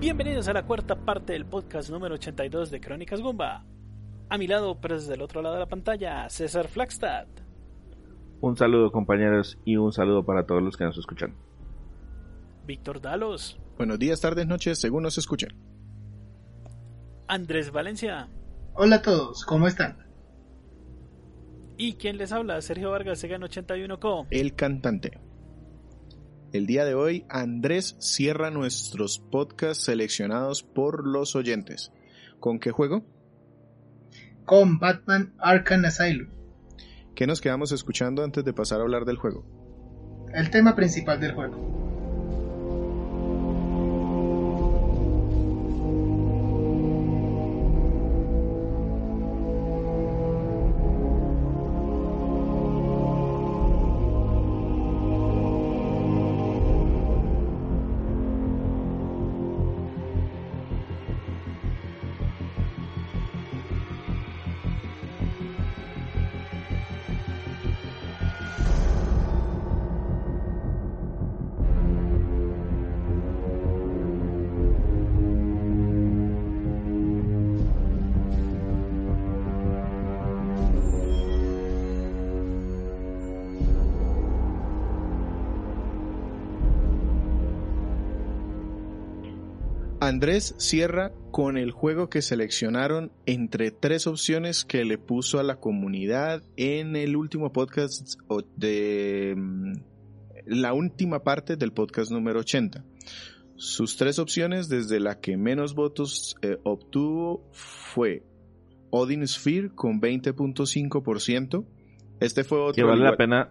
Bienvenidos a la cuarta parte del podcast número 82 de Crónicas Gumba. A mi lado, pero desde el otro lado de la pantalla, César Flagstad. Un saludo compañeros y un saludo para todos los que nos escuchan. Víctor Dalos. Buenos días, tardes, noches, según nos escuchen. Andrés Valencia. Hola a todos, ¿cómo están? ¿Y quién les habla? Sergio Vargas, Segan 81Co. El cantante. El día de hoy, Andrés cierra nuestros podcasts seleccionados por los oyentes. ¿Con qué juego? Con Batman Arkham Asylum. ¿Qué nos quedamos escuchando antes de pasar a hablar del juego? El tema principal del juego. Andrés cierra con el juego que seleccionaron entre tres opciones que le puso a la comunidad en el último podcast de mm, la última parte del podcast número 80. Sus tres opciones, desde la que menos votos eh, obtuvo, fue Odin Sphere con 20.5%. Este fue otro. Que vale la pena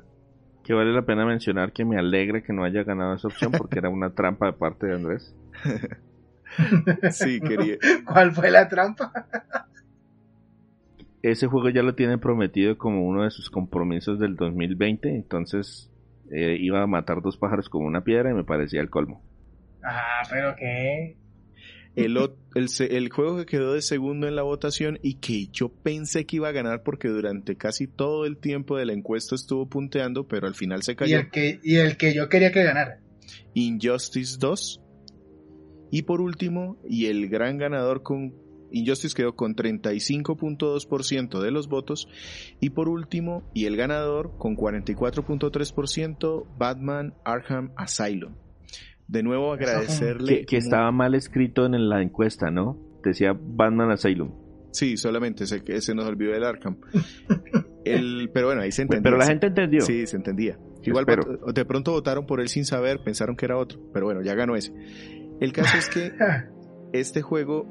que vale la pena mencionar que me alegra que no haya ganado esa opción porque era una trampa de parte de Andrés. sí, quería. ¿Cuál fue la trampa? Ese juego ya lo tiene prometido como uno de sus compromisos del 2020, entonces eh, iba a matar dos pájaros con una piedra y me parecía el colmo. Ah, pero qué. El, el, el, juego que quedó de segundo en la votación y que yo pensé que iba a ganar porque durante casi todo el tiempo de la encuesta estuvo punteando, pero al final se cayó. Y el que, y el que yo quería que ganara. Injustice 2 y por último, y el gran ganador con Injustice quedó con 35.2% de los votos. Y por último, y el ganador con 44.3%, Batman Arkham Asylum. De nuevo agradecerle... Que, estaba mal escrito en la encuesta, ¿no? Decía Batman Asylum. Sí, solamente se, se nos olvidó el Arkham. el, pero bueno, ahí se entendía. Pero la gente entendió. Sí, se entendía. Igual de pronto votaron por él sin saber, pensaron que era otro. Pero bueno, ya ganó ese. El caso es que este juego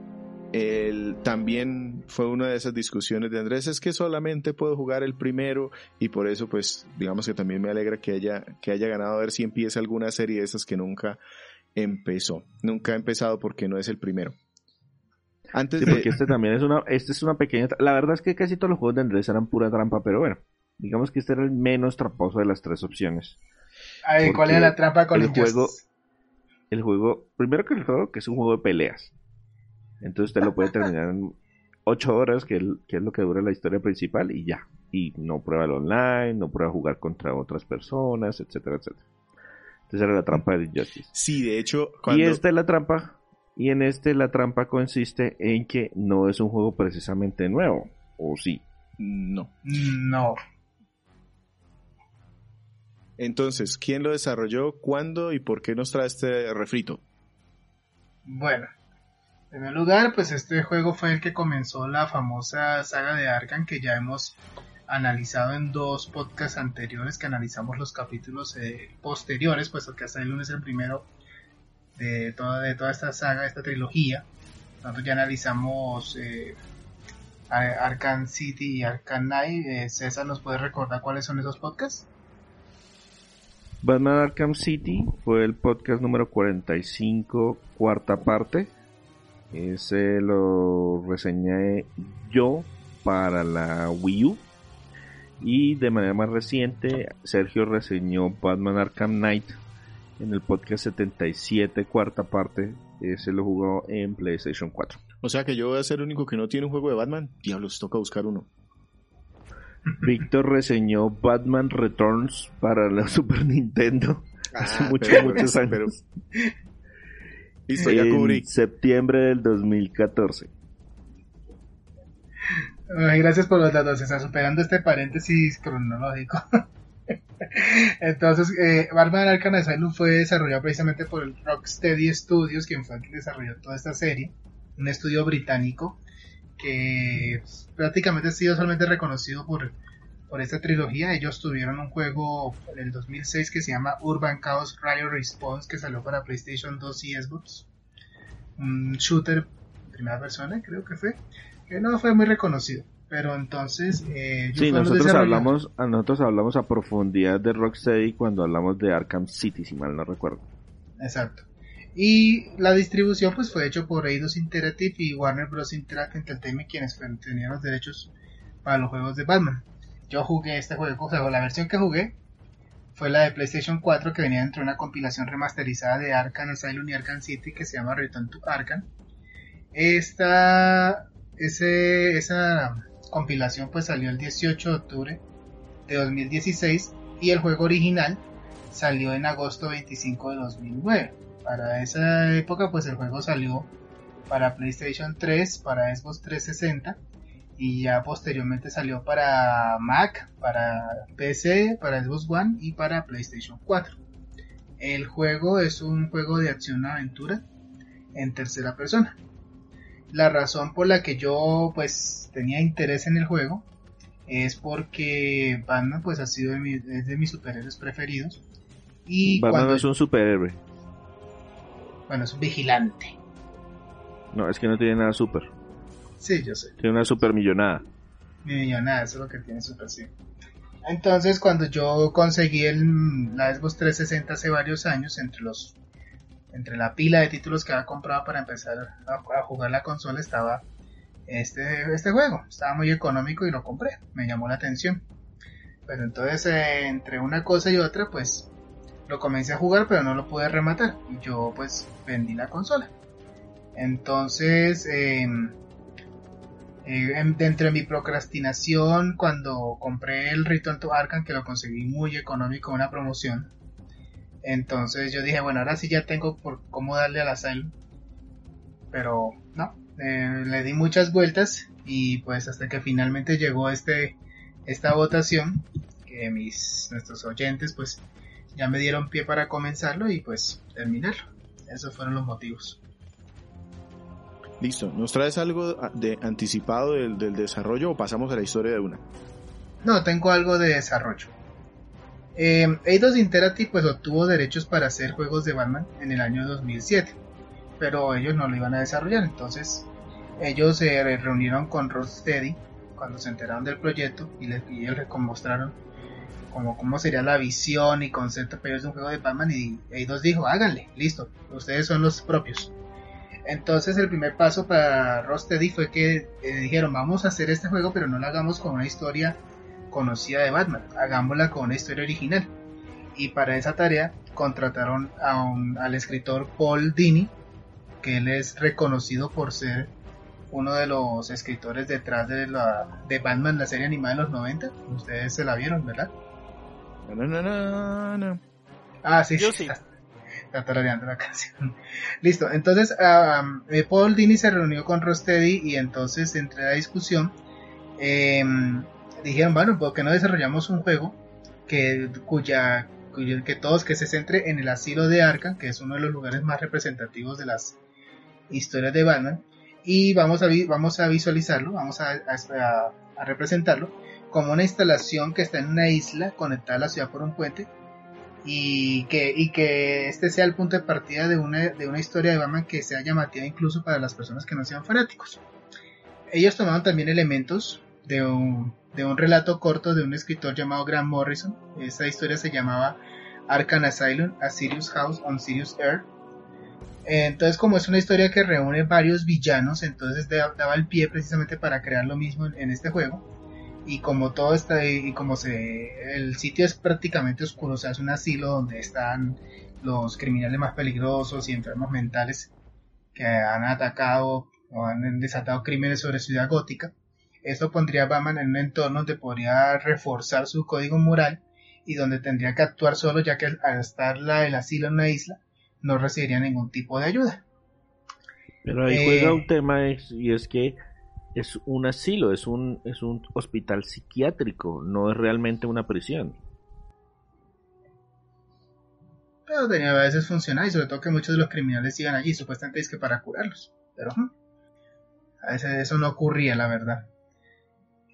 también fue una de esas discusiones de Andrés, es que solamente puedo jugar el primero y por eso pues digamos que también me alegra que haya, que haya ganado a ver si empieza alguna serie de esas que nunca empezó. Nunca ha empezado porque no es el primero. Antes de... porque este también es una, este es una pequeña, la verdad es que casi todos los juegos de Andrés eran pura trampa, pero bueno, digamos que este era el menos tramposo de las tres opciones. ¿cuál era la trampa con el juego? El juego, primero que todo, que es un juego de peleas. Entonces usted lo puede terminar en 8 horas, que, es lo que dura la historia principal, y ya. Y no prueba el online, no prueba jugar contra otras personas, etcétera, etcétera. Entonces era la trampa de Injustice. Sí, de hecho, Y esta es la trampa. Y en este la trampa consiste en que no es un juego precisamente nuevo. ¿O sí? No. No. Entonces, ¿quién lo desarrolló? ¿Cuándo y por qué nos trae este refrito? Bueno, en primer lugar, pues este juego fue el que comenzó la famosa saga de Arkham que ya hemos analizado en dos podcasts anteriores que analizamos los capítulos eh, posteriores, puesto que hasta el lunes es el primero de toda, de toda esta saga, esta trilogía. Nosotros ya analizamos eh, City y Arkham Knight. Eh, César, ¿nos puede recordar cuáles son esos podcasts? Batman Arkham City fue el podcast número 45, cuarta parte. Ese lo reseñé yo para la Wii U. Y de manera más reciente, Sergio reseñó Batman Arkham Knight en el podcast 77, cuarta parte. Ese lo jugó en PlayStation 4. O sea que yo voy a ser el único que no tiene un juego de Batman. Diablos, toca buscar uno. Víctor reseñó Batman Returns para la Super Nintendo hace ah, muchos, muchos años. Listo, ya en cubrí. septiembre del 2014. Ay, gracias por los datos, está superando este paréntesis cronológico. Entonces, eh, Batman Arkham Asylum fue desarrollado precisamente por el Rocksteady Studios, quien fue el que desarrolló toda esta serie, un estudio británico que prácticamente ha sido solamente reconocido por, por esta trilogía. Ellos tuvieron un juego en el 2006 que se llama Urban Chaos Riot Response, que salió para PlayStation 2 y Xbox. Un shooter en primera persona, creo que fue, que no fue muy reconocido. Pero entonces, eh, Sí, nosotros hablamos, a nosotros hablamos a profundidad de Rocksteady cuando hablamos de Arkham City, si mal no recuerdo. Exacto. Y la distribución pues fue hecho por Eidos Interactive y Warner Bros. Interactive Entertainment quienes fueron- tenían los derechos para los juegos de Batman. Yo jugué este juego, o sea, la versión que jugué fue la de PlayStation 4 que venía dentro de una compilación remasterizada de Arkham Asylum y Arkham City que se llama Return to Arkham. Esta, esa compilación pues salió el 18 de octubre de 2016 y el juego original salió en agosto 25 de 2009. Para esa época pues el juego salió para PlayStation 3, para Xbox 360 y ya posteriormente salió para Mac, para PC, para Xbox One y para PlayStation 4. El juego es un juego de acción-aventura en tercera persona. La razón por la que yo pues tenía interés en el juego es porque Batman pues ha sido de mi- es de mis superhéroes preferidos y Batman cuando es un superhéroe. Bueno es un vigilante. No, es que no tiene nada super. sí yo sé. Tiene una super millonada. mi millonada eso es lo que tiene Super sí. Entonces cuando yo conseguí el, la Xbox 360 hace varios años entre los entre la pila de títulos que había comprado para empezar a, a jugar la consola estaba este, este juego. Estaba muy económico y lo compré. Me llamó la atención. Pues entonces eh, entre una cosa y otra pues lo comencé a jugar pero no lo pude rematar. Y yo pues vendí la consola. Entonces em, eh, en- dentro de mi procrastinación cuando compré el Return to Arkham que lo conseguí muy económico una promoción entonces yo dije bueno ahora sí ya tengo por cómo darle al Asylum pero no eh, le di muchas vueltas y pues hasta que finalmente llegó este esta votación que mis nuestros oyentes pues ya me dieron pie para comenzarlo y pues terminarlo esos fueron los motivos Listo. ¿Nos traes algo de anticipado del, del desarrollo o pasamos a la historia de una? No, tengo algo de desarrollo. Eh, Eidos Interactive pues obtuvo derechos para hacer juegos de Batman en el año 2007, pero ellos no lo iban a desarrollar, entonces ellos se re- reunieron con Rocksteady cuando se enteraron del proyecto y, les, y ellos les mostraron como cómo sería la visión y concepto ellos de un juego de Batman y Eidos dijo, háganle, listo, ustedes son los propios. Entonces el primer paso para Rocksteady fue que eh, dijeron, vamos a hacer este juego, pero no lo hagamos con una historia conocida de Batman, hagámosla con una historia original. Y para esa tarea contrataron a al escritor Paul Dini, que él es reconocido por ser uno de los escritores detrás de, la, de Batman, la serie animada de los 90. Ustedes se la vieron, ¿verdad? Na, na, na, na. Ah, sí, Yo sí. Está, está tarareando la canción. Listo, entonces um, eh, Paul Dini se reunió con Rosteady y entonces entre la discusión em, dijeron, bueno, ¿por qué no desarrollamos un juego que cuya, que todos que se centre en el asilo de Arkham, que es uno de los lugares más representativos de las historias de Batman, y vamos a, vi- vamos a visualizarlo, vamos a, a- a representarlo como una instalación que está en una isla conectada a la ciudad por un puente y que, este sea el punto de partida de una, historia de Batman que sea llamativa incluso para las personas que no sean fanáticos. Ellos tomaron también elementos de un, relato corto de un escritor llamado Grant Morrison. Esta historia se llamaba Arkham Asylum, A Sirius House on Sirius Earth. Entonces, como es una historia que reúne varios villanos, entonces da- daba el pie precisamente para crear lo mismo en este juego. Y como todo está y como se el sitio es prácticamente oscuro, o sea, es un asilo donde están los criminales más peligrosos y enfermos mentales que han atacado o han desatado crímenes sobre Ciudad Gótica. Esto pondría a Batman en un entorno donde podría reforzar su código moral y donde tendría que actuar solo ya que al- estar la, el asilo en una isla no recibiría ningún tipo de ayuda. Pero ahí Eh, juega un tema y es que es un asilo, es un, es un hospital psiquiátrico, no es realmente una prisión. Pero tenía a veces funcionar y sobre todo que muchos de los criminales iban allí, supuestamente es que para curarlos. Pero a veces eso no ocurría, la verdad.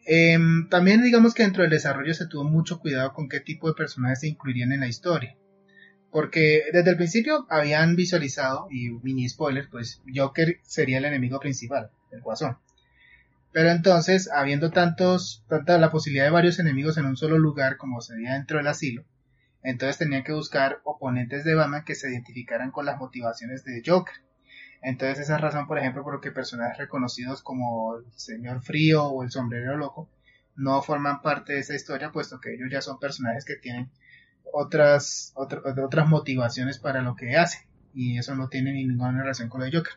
Em, también digamos que dentro del desarrollo se tuvo mucho cuidado con qué tipo de personajes se incluirían en la historia. Porque desde el principio habían visualizado, y mini spoiler, pues Joker sería el enemigo principal, el guasón. Pero entonces, habiendo tantos, tanta la posibilidad de varios enemigos en un solo lugar como sería dentro del asilo, entonces tenían que buscar oponentes de Batman que se identificaran con las motivaciones de Joker. Entonces esa es razón, por ejemplo, por lo que personajes reconocidos como el Señor Frío o el Sombrero Loco no forman parte de esa historia, puesto que ellos ya son personajes que tienen otras, otra- otras motivaciones para lo que hacen. Y eso no tiene ninguna relación con lo de Joker.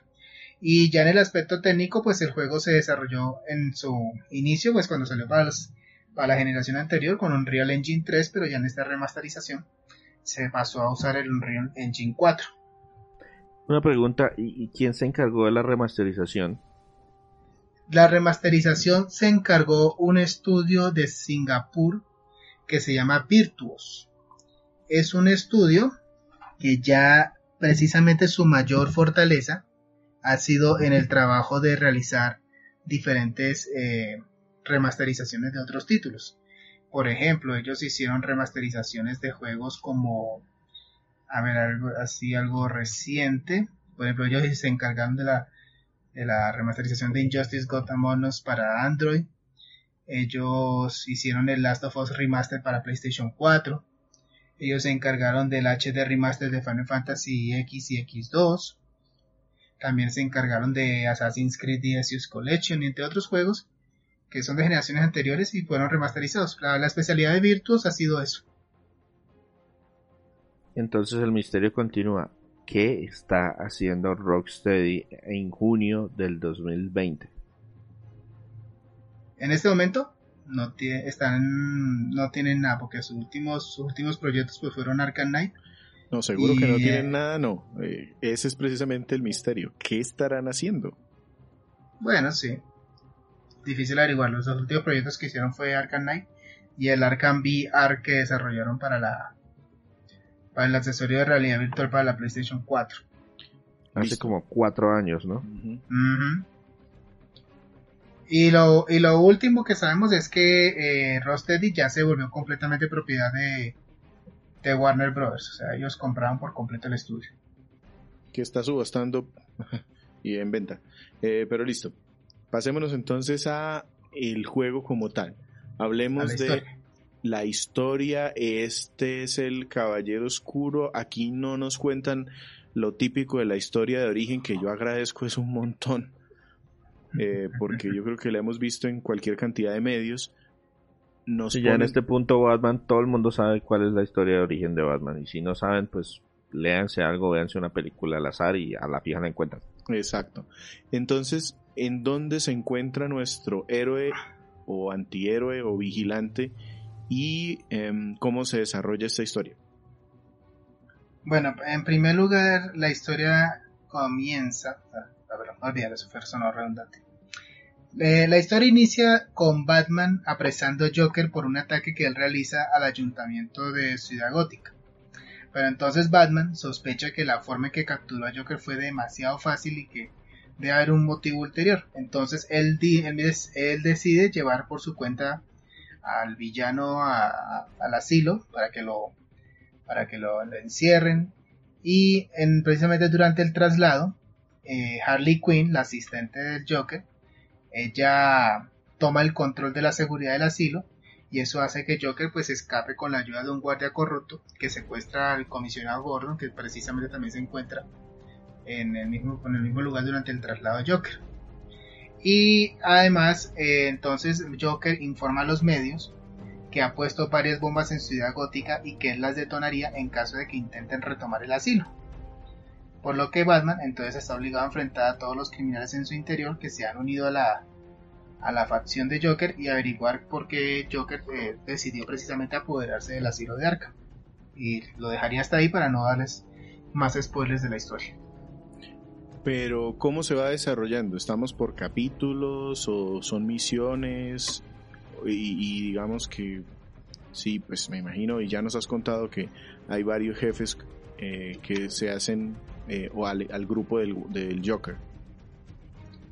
Y ya en el aspecto técnico, pues el juego se desarrolló en su inicio, pues cuando salió para, los- para la generación anterior con Unreal Engine 3, pero ya en esta remasterización se pasó a usar el Unreal Engine 4. Una pregunta, ¿y, y quién se encargó de la remasterización? La remasterización se encargó un estudio de Singapur que se llama Virtuos. Es un estudio que ya precisamente su mayor fortaleza ha sido en el trabajo de realizar diferentes eh, remasterizaciones de otros títulos. Por ejemplo, ellos hicieron remasterizaciones de juegos como, a ver, algo así, algo reciente. Por ejemplo, ellos se encargaron de la de la remasterización de Injustice God Among Us para Android. Ellos hicieron el Last of Us Remaster para PlayStation 4. Ellos se encargaron del HD Remaster de Final Fantasy X y X2. También se encargaron de Assassin's Creed DSU's Collection entre otros juegos que son de generaciones anteriores y fueron remasterizados. La, la especialidad de Virtuos ha sido eso. Entonces el misterio continúa. ¿Qué está haciendo Rocksteady en junio del 2020? En este momento no, están, no tienen nada porque sus últimos, sus últimos proyectos pues, fueron Arkham Knight No, seguro que no tienen eh, nada, no. Eh, ese es precisamente el misterio. ¿Qué estarán haciendo? Bueno, sí. Difícil averiguarlo. Los últimos proyectos que hicieron fue Arkham Knight y el Arkham VR que desarrollaron para la para el accesorio de realidad virtual para la PlayStation 4. Hace Listo. como cuatro años, ¿no? Y lo, y lo último que sabemos es que eh, Rocksteady ya se volvió completamente propiedad de, de Warner Brothers. O sea, ellos compraron por completo el estudio. Que está subastando y en venta. Eh, pero listo. Pasémonos entonces a el juego como tal. Hablemos la de la historia. Este es el Caballero Oscuro. Aquí no nos cuentan lo típico de la historia de origen, que yo agradezco es un montón. Eh, porque yo creo que la hemos visto en cualquier cantidad de medios. Nos Si ya en este punto Batman, todo el mundo sabe cuál es la historia de origen de Batman. Y si no saben, pues léanse algo, véanse una película al azar y a la fija la encuentran. Exacto. Entonces, ¿en dónde se encuentra nuestro héroe o antihéroe o vigilante y em, cómo se desarrolla esta historia? Bueno, en primer lugar, la historia comienza. ah, A ver, no olvidar, eso fue redundante. Eh, la historia inicia con Batman apresando a Joker por un ataque que él realiza al ayuntamiento de Ciudad Gótica. Pero entonces Batman sospecha que la forma en que capturó a Joker fue demasiado fácil y que debe haber un motivo ulterior. Entonces él, decide llevar por su cuenta al villano al asilo para que lo para que lo, encierren. Y en, precisamente durante el traslado, eh, Harley Quinn, la asistente del Joker, ella toma el control de la seguridad del asilo y eso hace que Joker pues escape con la ayuda de un guardia corrupto que secuestra al comisionado Gordon que precisamente también se encuentra en el mismo, lugar durante el traslado de Joker. Y además eh, entonces Joker informa a los medios que ha puesto varias bombas en Ciudad Gótica y que él las detonaría en caso de que intenten retomar el asilo. Por lo que Batman entonces está obligado a enfrentar a todos los criminales en su interior que se han unido a la, a la facción de Joker y averiguar por qué Joker eh, decidió precisamente apoderarse del asilo de Arkham. Y lo dejaría hasta ahí para no darles más spoilers de la historia. Pero, ¿cómo se va desarrollando? ¿Estamos por capítulos o son misiones? Y, digamos que, sí, pues me imagino, y ya nos has contado que hay varios jefes eh, que se hacen eh, o al, grupo del, del Joker.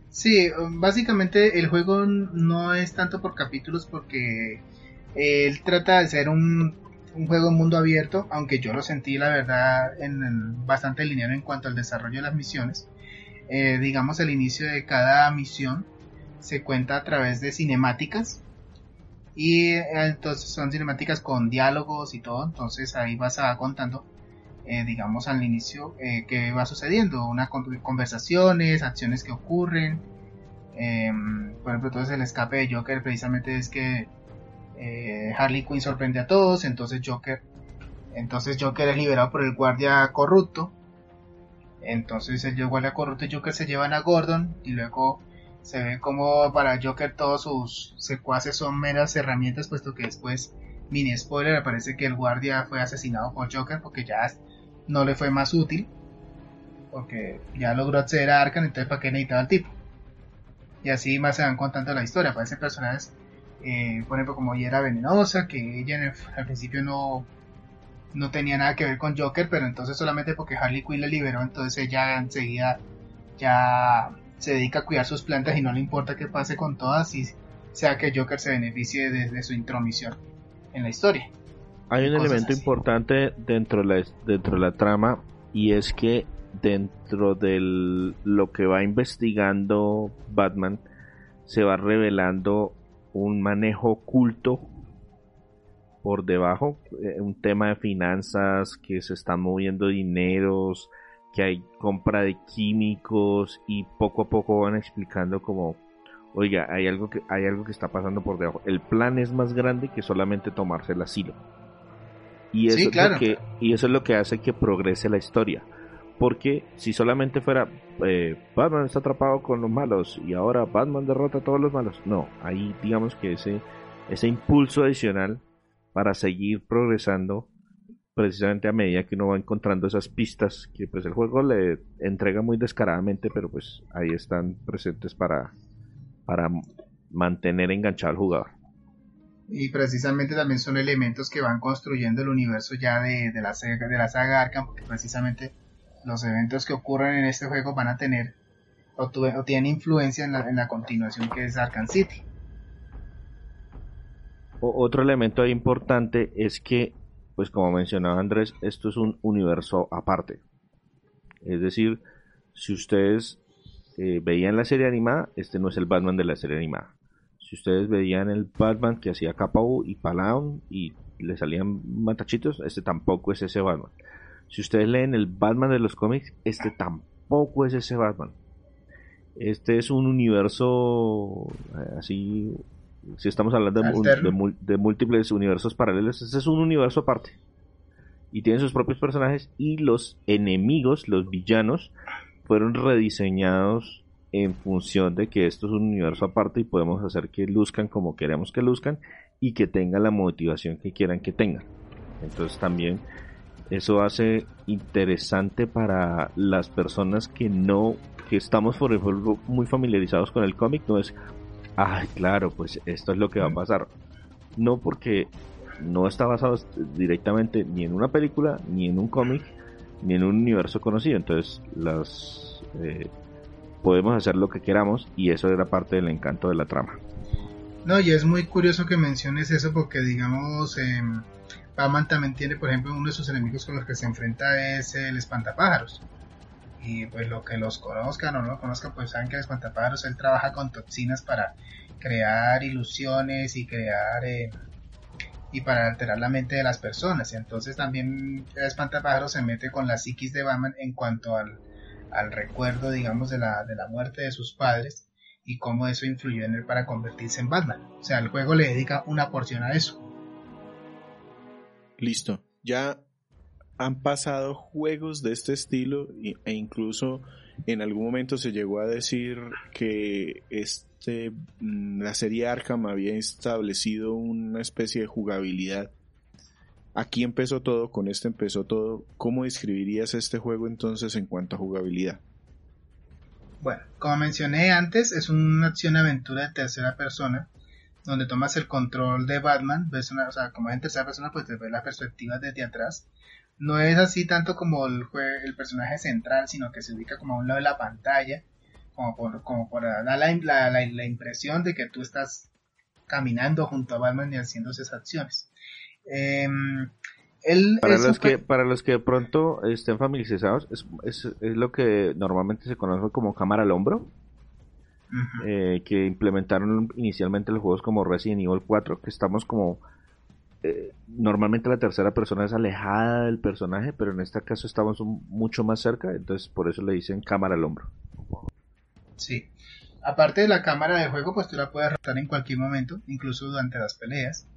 Sí, básicamente el juego no es tanto por capítulos porque él trata de ser un, un juego mundo abierto, aunque yo lo sentí la verdad en, bastante lineal en cuanto al desarrollo de las misiones. Eh, digamos el inicio de cada misión se cuenta a través de cinemáticas y eh, entonces son cinemáticas con diálogos y todo, entonces ahí vas a contando eh, digamos al inicio eh, qué va sucediendo, una conversaciones, acciones que ocurren. Em, por ejemplo, entonces el escape de Joker precisamente es que eh, Harley Quinn sorprende a todos, entonces Joker, entonces Joker es liberado por el guardia corrupto. Entonces el guardia corrupto y Joker se llevan a Gordon y luego se ve como para Joker todos sus secuaces son meras herramientas, puesto que después, mini spoiler, aparece que el guardia fue asesinado por Joker porque ya no le fue más útil. Porque ya logró acceder a Arkham, entonces ¿para qué necesitaba el tipo? Y así más se van contando la historia. Aparecen personajes, eh, por ejemplo, como ella era venenosa, que ella al principio no, no tenía nada que ver con Joker, pero entonces solamente porque Harley Quinn la liberó, entonces ella enseguida ya se dedica a cuidar sus plantas y no le importa qué pase con todas y sea que Joker se beneficie de su intromisión en la historia. Hay un elemento importante dentro de, la, dentro de la trama y es que dentro de lo que va investigando Batman se va revelando un manejo oculto por debajo, eh, un tema de finanzas, que se están moviendo dineros, que hay compra de químicos y poco a poco van explicando como, oiga, hay algo que hay algo que está pasando por debajo. El plan es más grande que solamente tomarse el asilo. Y eso, es lo que, y eso es lo que hace que progrese la historia. Porque si solamente fuera eh, Batman está atrapado con los malos y ahora Batman derrota a todos los malos, no, ahí digamos que ese, ese impulso adicional para seguir progresando precisamente a medida que uno va encontrando esas pistas que pues el juego le entrega muy descaradamente, pero pues ahí están presentes para, para mantener enganchado al jugador y precisamente también son elementos que van construyendo el universo ya de, la, saga, de la saga Arkham, porque precisamente los eventos que ocurren en este juego van a tener o, tienen influencia en la, en la, continuación que es Arkham City. otro elemento importante es que, pues como mencionaba Andrés, esto es un universo aparte. Es decir, si ustedes eh, veían la serie animada, este no es el Batman de la serie animada si ustedes veían el Batman que hacía capa y Palawn y le salían matachitos, este tampoco es ese Batman. Si ustedes leen el Batman de los cómics, este tampoco es ese Batman. Este es un universo eh, así, si estamos hablando de, múltiples universos paralelos, este es un universo aparte. Y tiene sus propios personajes y los enemigos, los villanos, fueron rediseñados en función de que esto es un universo aparte y podemos hacer que luzcan como queremos que luzcan y que tengan la motivación que quieran que tengan. Entonces también eso hace interesante para las personas que no, que estamos por ejemplo muy familiarizados con el cómic, no es, ay claro, pues esto es lo que va a pasar. No porque no está basado directamente ni en una película, ni en un cómic, ni en un universo conocido. Entonces las... Eh, podemos hacer lo que queramos y eso era parte del encanto de la trama. No, y es muy curioso que menciones eso porque digamos, eh, Batman también tiene, por ejemplo, uno de sus enemigos con los que se enfrenta es el espantapájaros. Y pues lo que los conozcan o no lo conozcan, pues saben que el espantapájaros él trabaja con toxinas para crear ilusiones y crear eh, y para alterar la mente de las personas. Entonces también el espantapájaros se mete con la psiquis de Batman en cuanto al al recuerdo, digamos, de la, de la muerte de sus padres y cómo eso influyó en él para convertirse en Batman. O sea, el juego le dedica una porción a eso. Listo. Ya han pasado juegos de este estilo e incluso en algún momento se llegó a decir que este mm, la serie Arkham había establecido una especie de jugabilidad Aquí empezó todo, con este empezó todo. ¿Cómo describirías este juego entonces en cuanto a jugabilidad? Bueno, como mencioné antes, es una acción-aventura de tercera persona donde tomas el control de Batman, ves una, o sea, como es en tercera persona, pues te ves la perspectiva desde atrás. No es así tanto como el, personaje central, sino que se ubica como a un lado de la pantalla, como por, como por dar la, la, la, impresión de que tú estás caminando junto a Batman y haciendo esas acciones. Eh, para los que para los que de pronto estén familiarizados es, es, es, lo que normalmente se conoce como cámara al hombro eh, que implementaron inicialmente los juegos como Resident Evil 4 que estamos como eh, normalmente la tercera persona es alejada del personaje pero en este caso estamos mucho más cerca entonces por eso le dicen cámara al hombro. Sí. Aparte de la cámara del juego pues tú la puedes rotar en cualquier momento incluso durante las peleas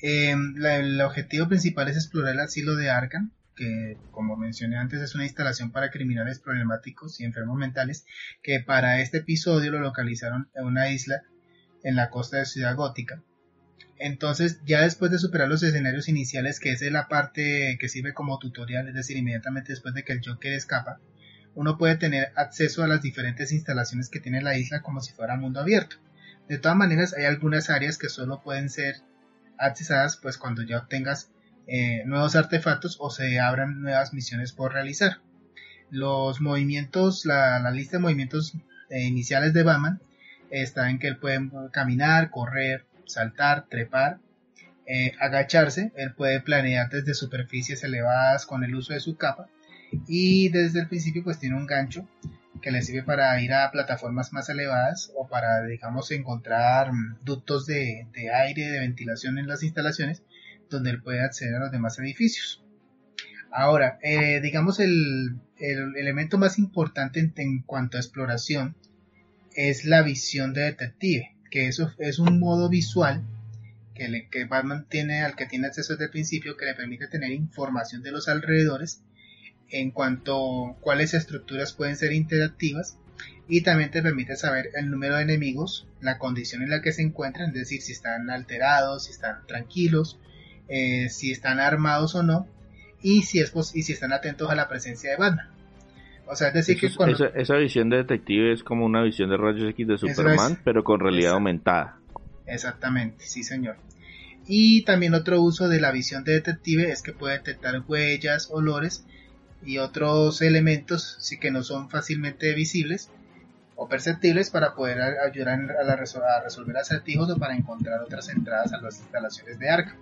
eh, el objetivo principal es explorar el asilo de Arkham, que como mencioné antes es una instalación para criminales problemáticos y enfermos mentales, que para este episodio lo localizaron en una isla en la costa de Ciudad Gótica. Entonces, ya después de superar los escenarios iniciales, que es la parte que sirve como tutorial, es decir, inmediatamente después de que el Joker escapa, uno puede tener acceso a las diferentes instalaciones que tiene la isla como si fuera mundo abierto. De todas maneras, hay algunas áreas que solo pueden ser accesadas pues cuando ya obtengas eh, nuevos artefactos o se abran nuevas misiones por realizar. Los movimientos, la, lista de movimientos eh, iniciales de Batman está en que él puede caminar, correr, saltar, trepar, eh, agacharse, él puede planear desde superficies elevadas con el uso de su capa y desde el principio pues tiene un gancho que le sirve para ir a plataformas más elevadas o para, digamos, encontrar ductos de, aire, de ventilación en las instalaciones donde él puede acceder a los demás edificios. Ahora, eh, digamos, el, elemento más importante en, cuanto a exploración es la visión de detective, que eso es un modo visual que, le, que Batman tiene, al que tiene acceso desde el principio, que le permite tener información de los alrededores en cuanto a cuáles estructuras pueden ser interactivas y también te permite saber el número de enemigos, la condición en la que se encuentran, es decir, si están alterados, si están tranquilos, eh, si están armados o no, y si, es y si están atentos a la presencia de Batman. O sea, es decir, que esa, visión de detective es como una visión de rayos X de Superman, pero con realidad aumentada. Exactamente, sí señor. Y también otro uso de la visión de detective es que puede detectar huellas, olores y otros elementos sí que no son fácilmente visibles o perceptibles para poder ayudar a, resolver acertijos o para encontrar otras entradas a las instalaciones de Arkham.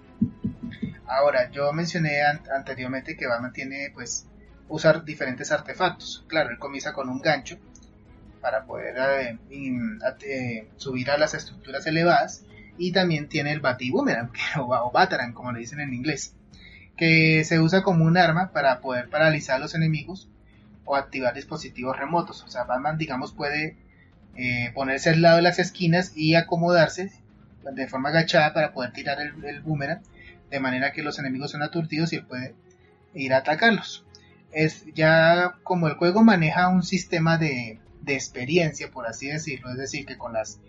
Ahora, yo mencioné anteriormente que Batman tiene pues usar diferentes artefactos. Claro, él comienza con un gancho para poder eh, eh, subir a las estructuras elevadas y también tiene el Batiboomerang o, o como le dicen en inglés que se usa como un arma para poder paralizar a los enemigos o activar dispositivos remotos. O sea, Batman, digamos, puede eh, ponerse al lado de las esquinas y acomodarse de forma agachada para poder tirar el, boomerang, de manera que los enemigos son aturdidos y él puede ir a atacarlos. Es ya como el juego maneja un sistema de, de experiencia, por así decirlo, es decir, que con las,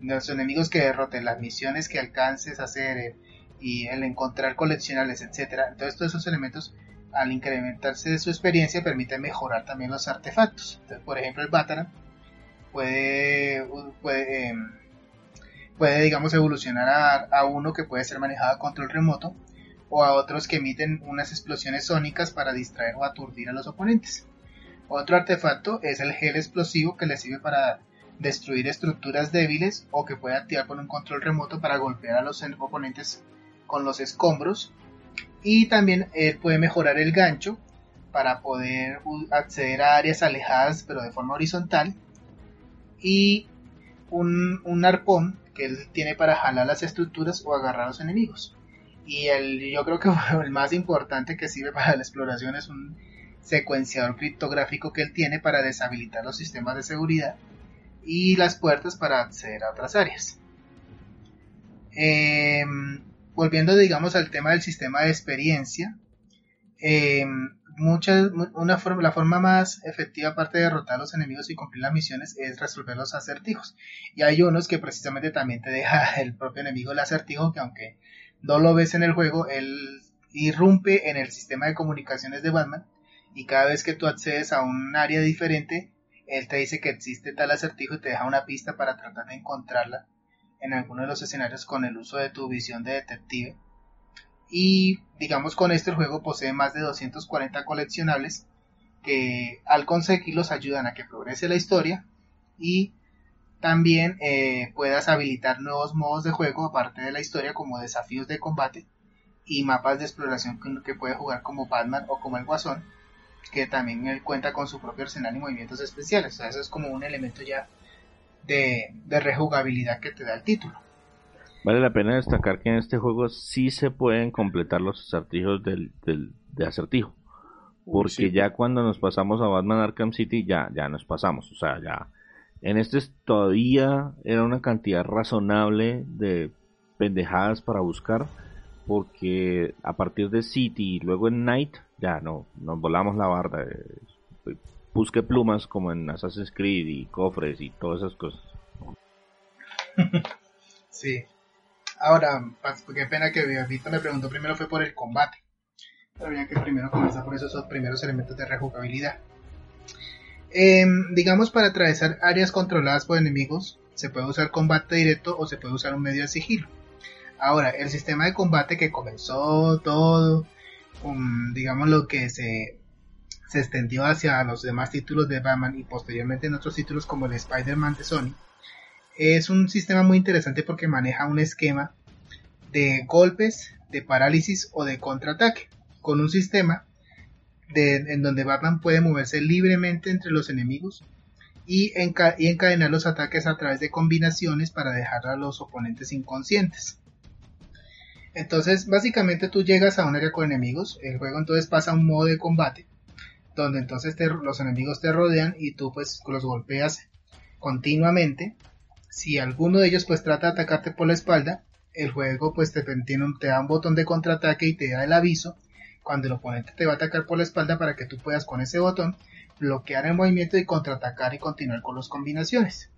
los enemigos que derroten, las misiones que alcances a hacer, y el encontrar coleccionables, etcétera. Entonces todos esos elementos al incrementarse de su experiencia permiten mejorar también los artefactos. por ejemplo, el Batarang puede, em, puede digamos evolucionar a, a, uno que puede ser manejado a control remoto o a otros que emiten unas explosiones sónicas para distraer o aturdir a los oponentes. Otro artefacto es el gel explosivo que le sirve para destruir estructuras débiles o que puede activar por un control remoto para golpear a los oponentes con los escombros y también él puede mejorar el gancho para poder acceder a áreas alejadas pero de forma horizontal y un, arpón que él tiene para jalar las estructuras o agarrar a los enemigos y el, yo creo que el más importante que sirve para la exploración es un secuenciador criptográfico que él tiene para deshabilitar los sistemas de seguridad y las puertas para acceder a otras áreas. Eh, volviendo digamos al tema del sistema de experiencia, eh, una forma, la forma más efectiva aparte de derrotar a los enemigos y cumplir las misiones es resolver los acertijos. Y hay unos que precisamente también te deja el propio enemigo el acertijo, que aunque no lo ves en el juego, él irrumpe en el sistema de comunicaciones de Batman y cada vez que tú accedes a un área diferente, él te dice que existe tal acertijo y te deja una pista para tratar de encontrarla en alguno de los escenarios con el uso de tu visión de detective. Y digamos con esto el juego posee más de 240 coleccionables que al conseguirlos ayudan a que progrese la historia y también eh, puedas habilitar nuevos modos de juego aparte de la historia como desafíos de combate y mapas de exploración que, que puede jugar como Batman o como el Guasón que también cuenta con su propio arsenal y movimientos especiales. O sea, eso es como un elemento ya de, rejugabilidad que te da el título. Vale la pena destacar que en este juego sí se pueden completar los acertijos del, de acertijo. Porque ya cuando nos pasamos a Batman Arkham City, ya, ya nos pasamos. O sea, ya. En este todavía era una cantidad razonable de pendejadas para buscar. Porque a partir de City y luego en Night, ya no, nos volamos la barda. Busque plumas como en Assassin's Creed y cofres y todas esas cosas. sí. Ahora, qué pena que Vito me preguntó primero fue por el combate. Pero había que primero comenzar por esos primeros elementos de rejugabilidad. Em, digamos, para atravesar áreas controladas por enemigos, se puede usar combate directo o se puede usar un medio de sigilo. Ahora, el sistema de combate que comenzó todo digamos, lo que se, se extendió hacia los demás títulos de Batman y posteriormente en otros títulos como el Spider-Man de Sony, es un sistema muy interesante porque maneja un esquema de golpes, de parálisis o de contraataque, con un sistema en donde Batman puede moverse libremente entre los enemigos y, y, encadenar los ataques a través de combinaciones para dejar a los oponentes inconscientes. Entonces, básicamente tú llegas a un área con enemigos, el juego entonces pasa a un modo de combate, donde entonces los enemigos te rodean y tú pues los golpeas continuamente. Si alguno de ellos pues trata de atacarte por la espalda, el juego pues te, te da un botón de contraataque y te da el aviso cuando el oponente te va a atacar por la espalda para que tú puedas con ese botón bloquear el movimiento y contraatacar y continuar con las combinaciones.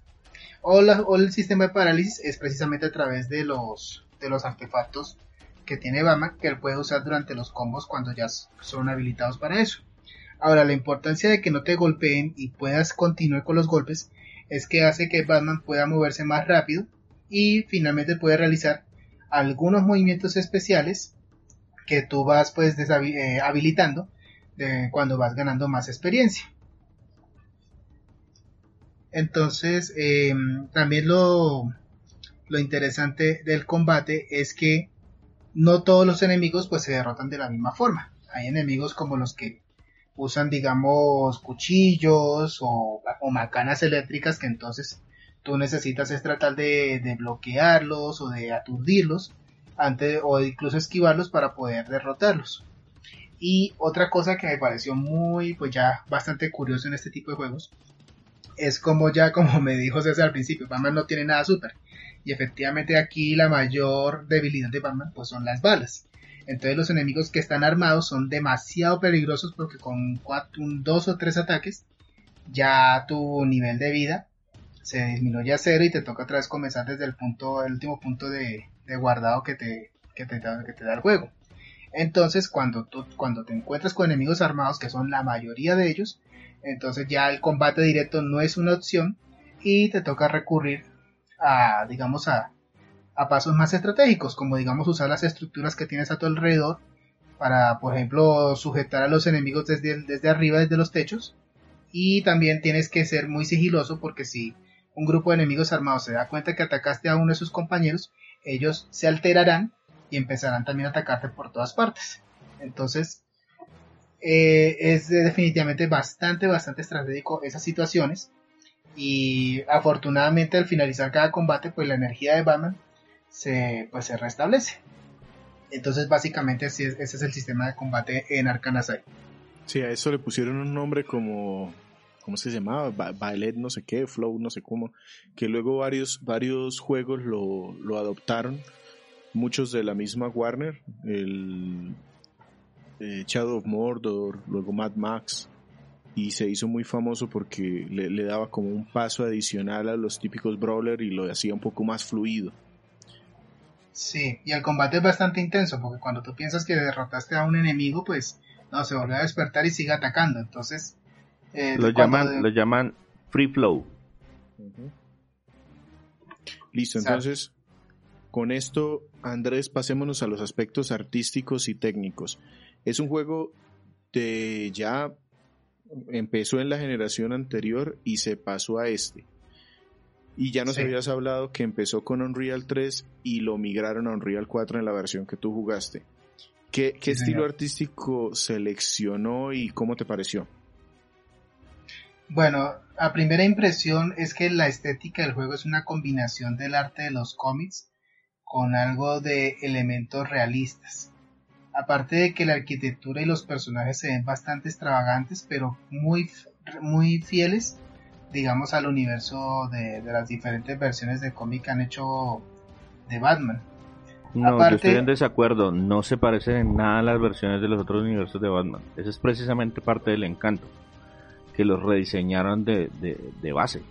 O, o el sistema de parálisis es precisamente a través de los, de los artefactos que tiene Batman que él puede usar durante los combos cuando ya son habilitados para eso. Ahora, la importancia de que no te golpeen y puedas continuar con los golpes es que hace que Batman pueda moverse más rápido y finalmente puede realizar algunos movimientos especiales que tú vas pues eh, habilitando cuando vas ganando más experiencia. Entonces, em, también lo, lo interesante del combate es que no todos los enemigos pues se derrotan de la misma forma. Hay enemigos como los que usan digamos cuchillos o, macanas eléctricas que entonces tú necesitas es tratar de, bloquearlos o de aturdirlos antes o incluso esquivarlos para poder derrotarlos. Y otra cosa que me pareció muy, pues ya bastante curioso en este tipo de juegos, es como ya, como me dijo César al principio, Batman no tiene nada súper. Y efectivamente aquí la mayor debilidad de Batman pues son las balas. Entonces los enemigos que están armados son demasiado peligrosos porque con cuatro, dos o tres ataques ya tu nivel de vida se disminuye a cero y te toca otra vez comenzar desde el punto, el último punto de, guardado que te, que te, que te da el juego. Entonces cuando, tú, cuando te encuentras con enemigos armados, que son la mayoría de ellos, entonces ya el combate directo no es una opción y te toca recurrir a, digamos, a, a pasos más estratégicos, como digamos usar las estructuras que tienes a tu alrededor para, por ejemplo, sujetar a los enemigos desde, desde arriba, desde los techos. Y también tienes que ser muy sigiloso porque si un grupo de enemigos armados se da cuenta que atacaste a uno de sus compañeros, ellos se alterarán y empezarán también a atacarte por todas partes. Entonces, eh, es definitivamente bastante, bastante estratégico esas situaciones y afortunadamente al finalizar cada combate pues la energía de Batman se, pues, se restablece. Entonces básicamente ese es el sistema de combate en Asylum. Sí, a eso le pusieron un nombre como ¿cómo se llamaba? Ballet no sé qué, Flow no sé cómo, que luego varios, varios juegos lo, lo adoptaron, muchos de la misma Warner, el eh, Shadow of Mordor, luego Mad Max, y se hizo muy famoso porque le, daba como un paso adicional a los típicos brawler y lo hacía un poco más fluido. Sí, y el combate es bastante intenso porque cuando tú piensas que derrotaste a un enemigo, pues no, se vuelve a despertar y sigue atacando. Entonces, eh, lo, llaman, lo llaman Free Flow. Listo, entonces, con esto, Andrés, pasémonos a los aspectos artísticos y técnicos. Es un juego de ya empezó en la generación anterior y se pasó a este. Y ya nos Sí. habías hablado que empezó con Unreal 3 y lo migraron a Unreal 4 en la versión que tú jugaste. ¿Qué, qué Sí, estilo señor. artístico seleccionó y cómo te pareció? Bueno, a primera impresión es que la estética del juego es una combinación del arte de los cómics con algo de elementos realistas. Aparte de que la arquitectura y los personajes se ven bastante extravagantes, pero muy, muy fieles, digamos, al universo de, de las diferentes versiones de cómic que han hecho de Batman. No, yo Aparte- estoy en desacuerdo. No se parecen en nada a las versiones de los otros universos de Batman. Ese es precisamente parte del encanto. Que los rediseñaron de, de, de base.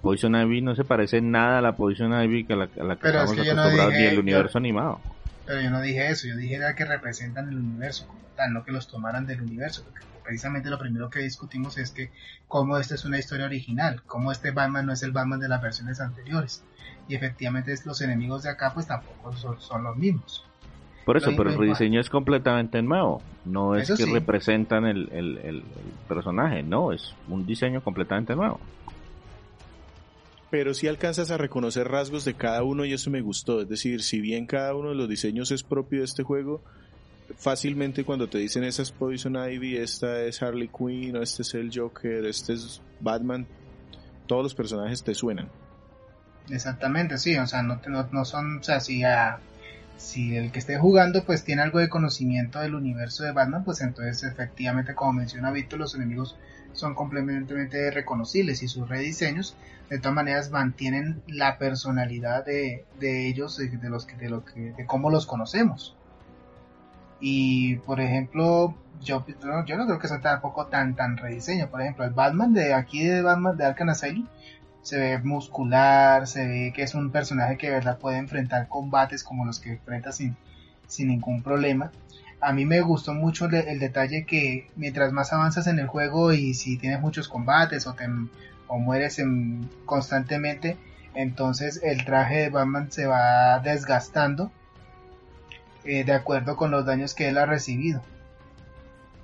Poison Ivy no se parece en nada a la Poison Ivy que a la, a la que es estamos que yo no acostumbrados dije- ni el yo- universo animado. Pero yo no dije eso, yo dije era que representan el universo como tal, no que los tomaran del universo, porque precisamente lo primero que discutimos es que cómo esta es una historia original, cómo este Batman no es el Batman de las versiones anteriores. Y efectivamente los enemigos de acá pues tampoco son, son los mismos. Por eso, pero el rediseño es completamente nuevo. No es Eso que sí. representan el, el- el- el personaje, no, es un diseño completamente nuevo. Pero si alcanzas a reconocer rasgos de cada uno y eso me gustó. Es decir, si bien cada uno de los diseños es propio de este juego, fácilmente cuando te dicen esa es Poison Ivy, esta es Harley Quinn, o este es el Joker, este es Batman, todos los personajes te suenan. Exactamente, sí, o sea, no, no son, o sea, si, a- si el que esté jugando pues tiene algo de conocimiento del universo de Batman, pues entonces efectivamente, como menciona Víctor, los enemigos son completamente reconocibles y sus rediseños de todas maneras mantienen la personalidad de, ellos, de, los que, de lo que, de cómo los conocemos. Y por ejemplo, yo, yo no creo que sea tampoco tan tan rediseño. Por ejemplo, el Batman de aquí de Batman de Arkham Asylum se ve muscular, se ve que es un personaje que de verdad puede enfrentar combates como los que enfrenta sin, sin ningún problema. A mí me gustó mucho el, detalle que mientras más avanzas en el juego y si tienes muchos combates o, mueres en- constantemente, entonces el traje de Batman se va desgastando eh, de acuerdo con los daños que él ha recibido.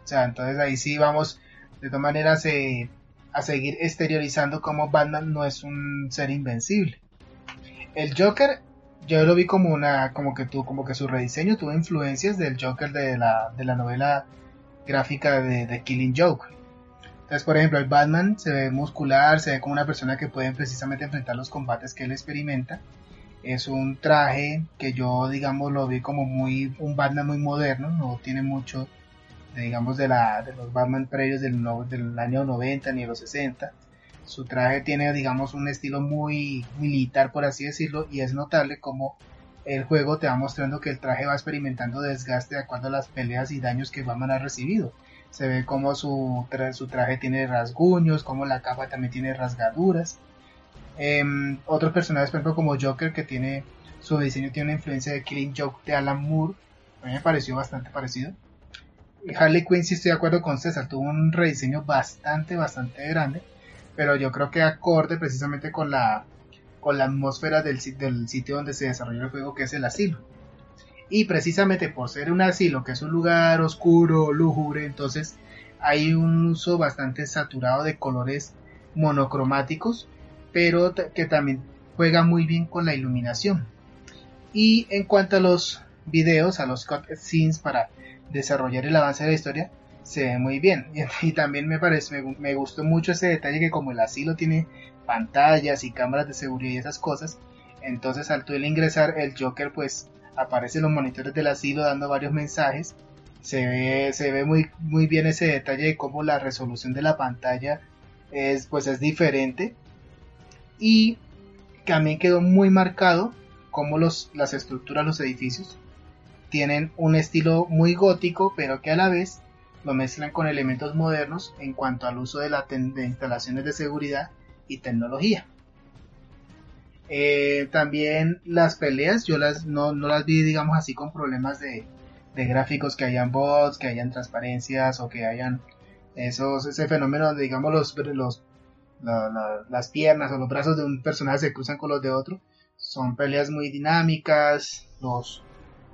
O sea, entonces ahí sí vamos de todas maneras eh, a seguir exteriorizando como Batman no es un ser invencible. El Joker, yo lo vi como una, como que tú, como que su rediseño tuvo influencias del Joker de la, de la novela gráfica de, Killing Joke. Entonces, por ejemplo, el Batman se ve muscular, se ve como una persona que puede precisamente enfrentar los combates que él experimenta. Es un traje que yo, digamos, lo vi como muy, un Batman muy moderno, no tiene mucho, digamos, de, la, de los Batman previos del, del año 90 ni de los 60. Su traje tiene, digamos, un estilo muy militar, por así decirlo, y es notable como el juego te va mostrando que el traje va experimentando desgaste de acuerdo a las peleas y daños que Batman ha recibido. Se ve como su, tra- su traje tiene rasguños, como la capa también tiene rasgaduras. Em, otros personajes, por ejemplo, como Joker, que tiene su diseño tiene una influencia de Killing Joke de Alan Moore. A mí me pareció bastante parecido. Harley Quinn, sí estoy de acuerdo con César, tuvo un rediseño bastante, bastante grande. Pero yo creo que acorde precisamente con la, con la atmósfera del, del sitio donde se desarrolló el juego, que es el asilo. Y precisamente por ser un asilo, que es un lugar oscuro, lúgubre, entonces hay un uso bastante saturado de colores monocromáticos, pero que también juega muy bien con la iluminación. Y en cuanto a los videos, a los cutscenes para desarrollar el avance de la historia, se ve muy bien. Y, también me parece, me, me gustó mucho ese detalle que como el asilo tiene pantallas y cámaras de seguridad y esas cosas, entonces al tú el ingresar el Joker pues aparece en los monitores del asilo dando varios mensajes. Se ve, se ve muy, muy bien ese detalle de cómo la resolución de la pantalla es, pues es diferente. Y también quedó muy marcado cómo los, las estructuras, los edificios, tienen un estilo muy gótico, pero que a la vez lo mezclan con elementos modernos en cuanto al uso de, la instalaciones de seguridad y tecnología. Eh, también las peleas, yo las no, las vi, digamos así, con problemas de, gráficos, que hayan bots, que hayan transparencias o que hayan esos, ese fenómeno donde, digamos, los las piernas o los brazos de un personaje se cruzan con los de otro. Son peleas muy dinámicas, los,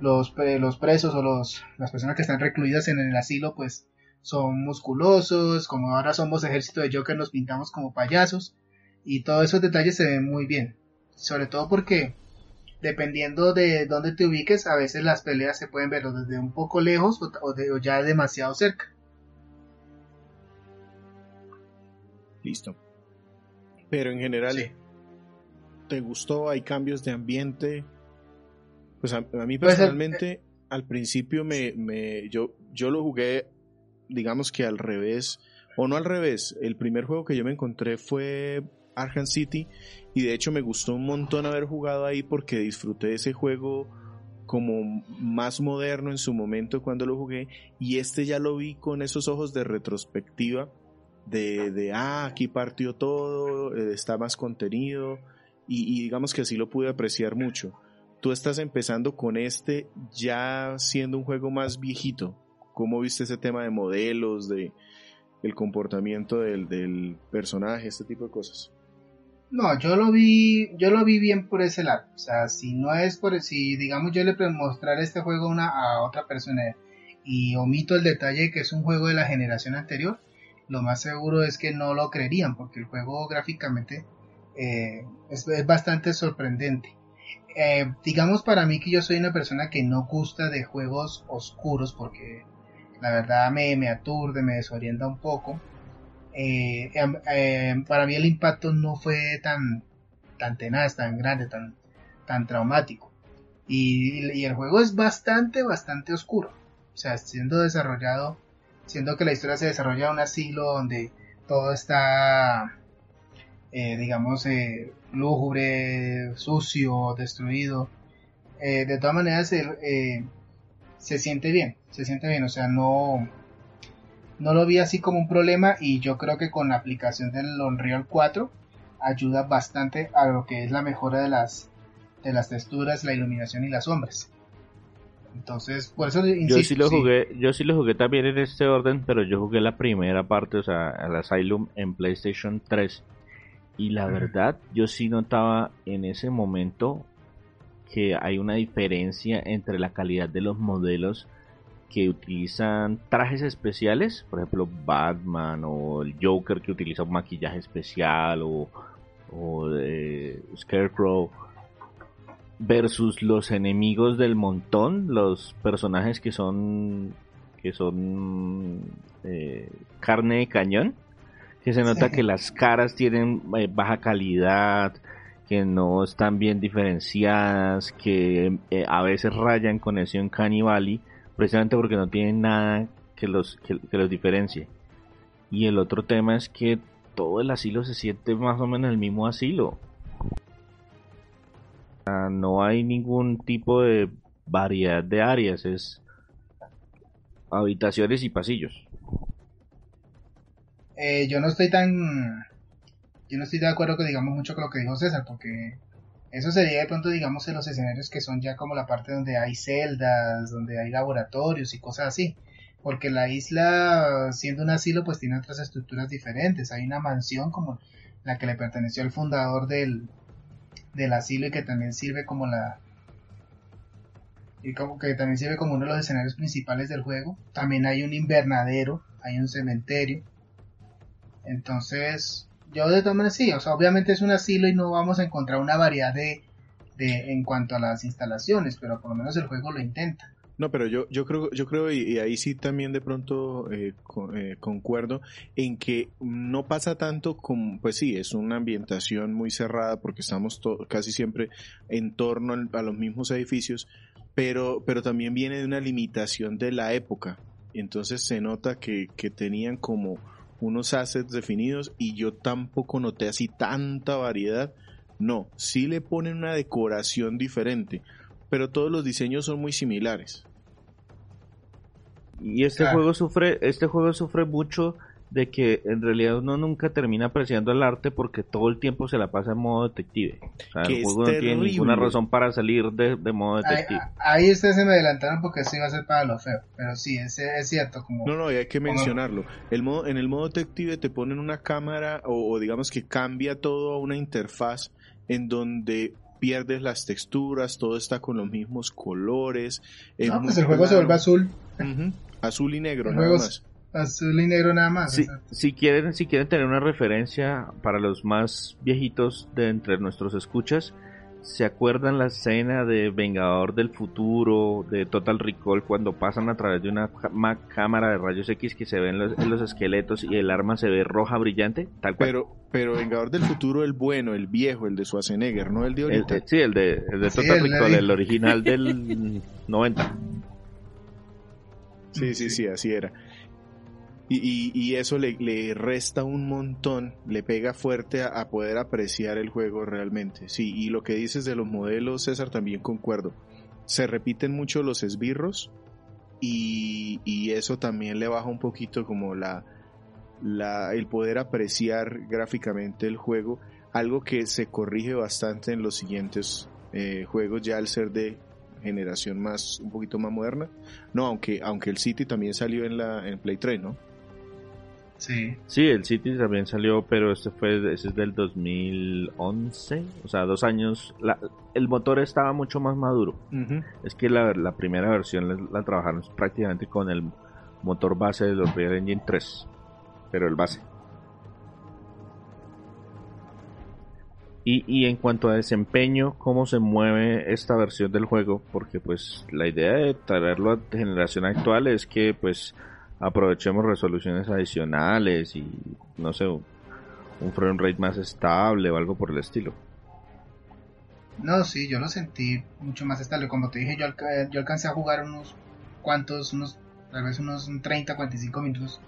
los, los presos o los, las personas que están recluidas en el asilo pues son musculosos, como ahora somos ejército de Joker nos pintamos como payasos y todos esos detalles se ven muy bien, sobre todo porque dependiendo de dónde te ubiques, a veces las peleas se pueden ver desde un poco lejos o, de, o ya demasiado cerca. Listo. Pero en general, ¿te gustó? ¿Hay cambios de ambiente? Pues a, mí pues, personalmente, al principio me, me, yo, yo lo jugué, digamos que al revés, o no al revés. El primer juego que yo me encontré fue Arkham City y de hecho me gustó un montón haber jugado ahí porque disfruté ese juego como más moderno en su momento cuando lo jugué y este ya lo vi con esos ojos de retrospectiva de, de ah, aquí partió todo, eh, está más contenido y, digamos que así lo pude apreciar mucho. Tú estás empezando con este ya siendo un juego más viejito. ¿Cómo viste ese tema de modelos, de el comportamiento del, personaje, este tipo de cosas? No, yo lo vi, yo lo vi bien por ese lado. O sea, si no es por, si digamos yo le mostrar este juego a, una, a otra persona y omito el detalle de que es un juego de la generación anterior, lo más seguro es que no lo creerían porque el juego gráficamente eh, es, bastante sorprendente. Eh, digamos para mí que yo soy una persona que no gusta de juegos oscuros porque la verdad me, me aturde, me desorienta un poco. Eh, em, em, para mí el impacto no fue tan, tan tenaz, tan grande, tan, tan traumático. Y, el juego es bastante, bastante oscuro. O sea, siendo desarrollado, siendo que la historia se desarrolla en un asilo donde todo está, eh, digamos, eh, lúgubre, sucio, destruido. de todas maneras, se siente bien, se siente bien. O sea, no, no lo vi así como un problema y yo creo que con la aplicación del Unreal 4 ayuda bastante a lo que es la mejora de las de las texturas, la iluminación y las sombras. Entonces, por eso insisto, yo sí lo jugué, yo sí lo jugué también en este orden, pero yo jugué la primera parte, o sea, el Asylum en PlayStation 3 y la verdad, yo sí notaba en ese momento que hay una diferencia entre la calidad de los modelos que utilizan trajes especiales, por ejemplo Batman o el Joker que utiliza un maquillaje especial o, o Scarecrow versus los enemigos del montón, los personajes que son que son eh, carne de cañón, que se nota que las caras tienen eh, baja calidad, que no están bien diferenciadas, que eh, a veces rayan con ese Cannibali precisamente porque no tienen nada que los, que, los diferencie. Y el otro tema es que todo el asilo se siente más o menos el mismo asilo. No hay ningún tipo de variedad de áreas, es habitaciones y pasillos. Eh, yo no estoy tan. Yo no estoy de acuerdo que digamos mucho con lo que dijo César, porque eso sería de pronto, digamos, en los escenarios que son ya como la parte donde hay celdas, donde hay laboratorios y cosas así. Porque la isla, siendo un asilo, pues tiene otras estructuras diferentes. Hay una mansión como la que le perteneció al fundador del, del asilo y que también sirve como la, y como que también sirve como uno de los escenarios principales del juego. También hay un invernadero, hay un cementerio. Entonces, yo de todas maneras sí, o sea, obviamente es un asilo y no vamos a encontrar una variedad de, de en cuanto a las instalaciones, pero por lo menos el juego lo intenta. No, pero yo, yo creo, yo creo y, ahí sí también de pronto eh, eh, concuerdo en que no pasa tanto como, pues sí, es una ambientación muy cerrada porque estamos casi siempre en torno a los mismos edificios, pero, pero también viene de una limitación de la época. Entonces se nota que, que tenían como unos assets definidos y yo tampoco noté así tanta variedad. No, sí le ponen una decoración diferente, pero todos los diseños son muy similares. Y este juego sufre, este juego sufre mucho de que en realidad uno nunca termina apreciando el arte porque todo el tiempo se la pasa en modo detective. O sea, Que el es juego no tiene terrible. ninguna razón para salir de, de modo detective. ahí ustedes se me adelantaron porque eso iba a ser para lo feo. Pero sí, es, es cierto. Como, No, no, y hay que mencionarlo. El modo, en el modo detective te ponen una cámara o, o digamos que cambia todo a una interfaz en donde pierdes las texturas, todo está con los mismos colores. es no, pues el juego se vuelve azul. Ujú, Azul y negro, El nada juego más. Azul y negro nada más. Si, si quieren, si quieren tener una referencia para los más viejitos de entre nuestros escuchas, ¿se acuerdan la escena de Vengador del Futuro, de Total Recall, cuando pasan a través de una cámara de rayos X que se ven los, en los esqueletos y el arma se ve roja brillante? Tal cual. Pero, pero Vengador del Futuro, el bueno, el viejo, el de Schwarzenegger, no el de ahorita. eh, sí, el de, el de Sí, Total de- Recall, el original del 90. Sí, sí, sí, así era. Y, y, y eso le, le resta un montón, le pega fuerte a, poder apreciar el juego realmente. Sí, y lo que dices de los modelos, César, también concuerdo. Se repiten mucho los esbirros y, y eso también le baja un poquito como la, la, el poder apreciar gráficamente el juego, algo que se corrige bastante en los siguientes eh, juegos ya al ser de generación más un poquito más moderna. No, aunque aunque el City también salió en la en Play 3, ¿no? Sí. Sí, el City también salió, pero este fue ese es del 2011, o sea, dos años. La- el motor estaba mucho más maduro. Es que la, la primera versión la, la trabajaron prácticamente con el motor base del Unreal Engine 3, pero el base. Y, y en cuanto a desempeño, cómo se mueve esta versión del juego, porque pues la idea de traerlo a generación actual es que pues aprovechemos resoluciones adicionales y no sé, un, frame rate más estable o algo por el estilo. No, sí, yo lo sentí mucho más estable. Como te dije, yo, yo alcancé a jugar unos cuantos, unos, tal vez unos 30, 45 minutos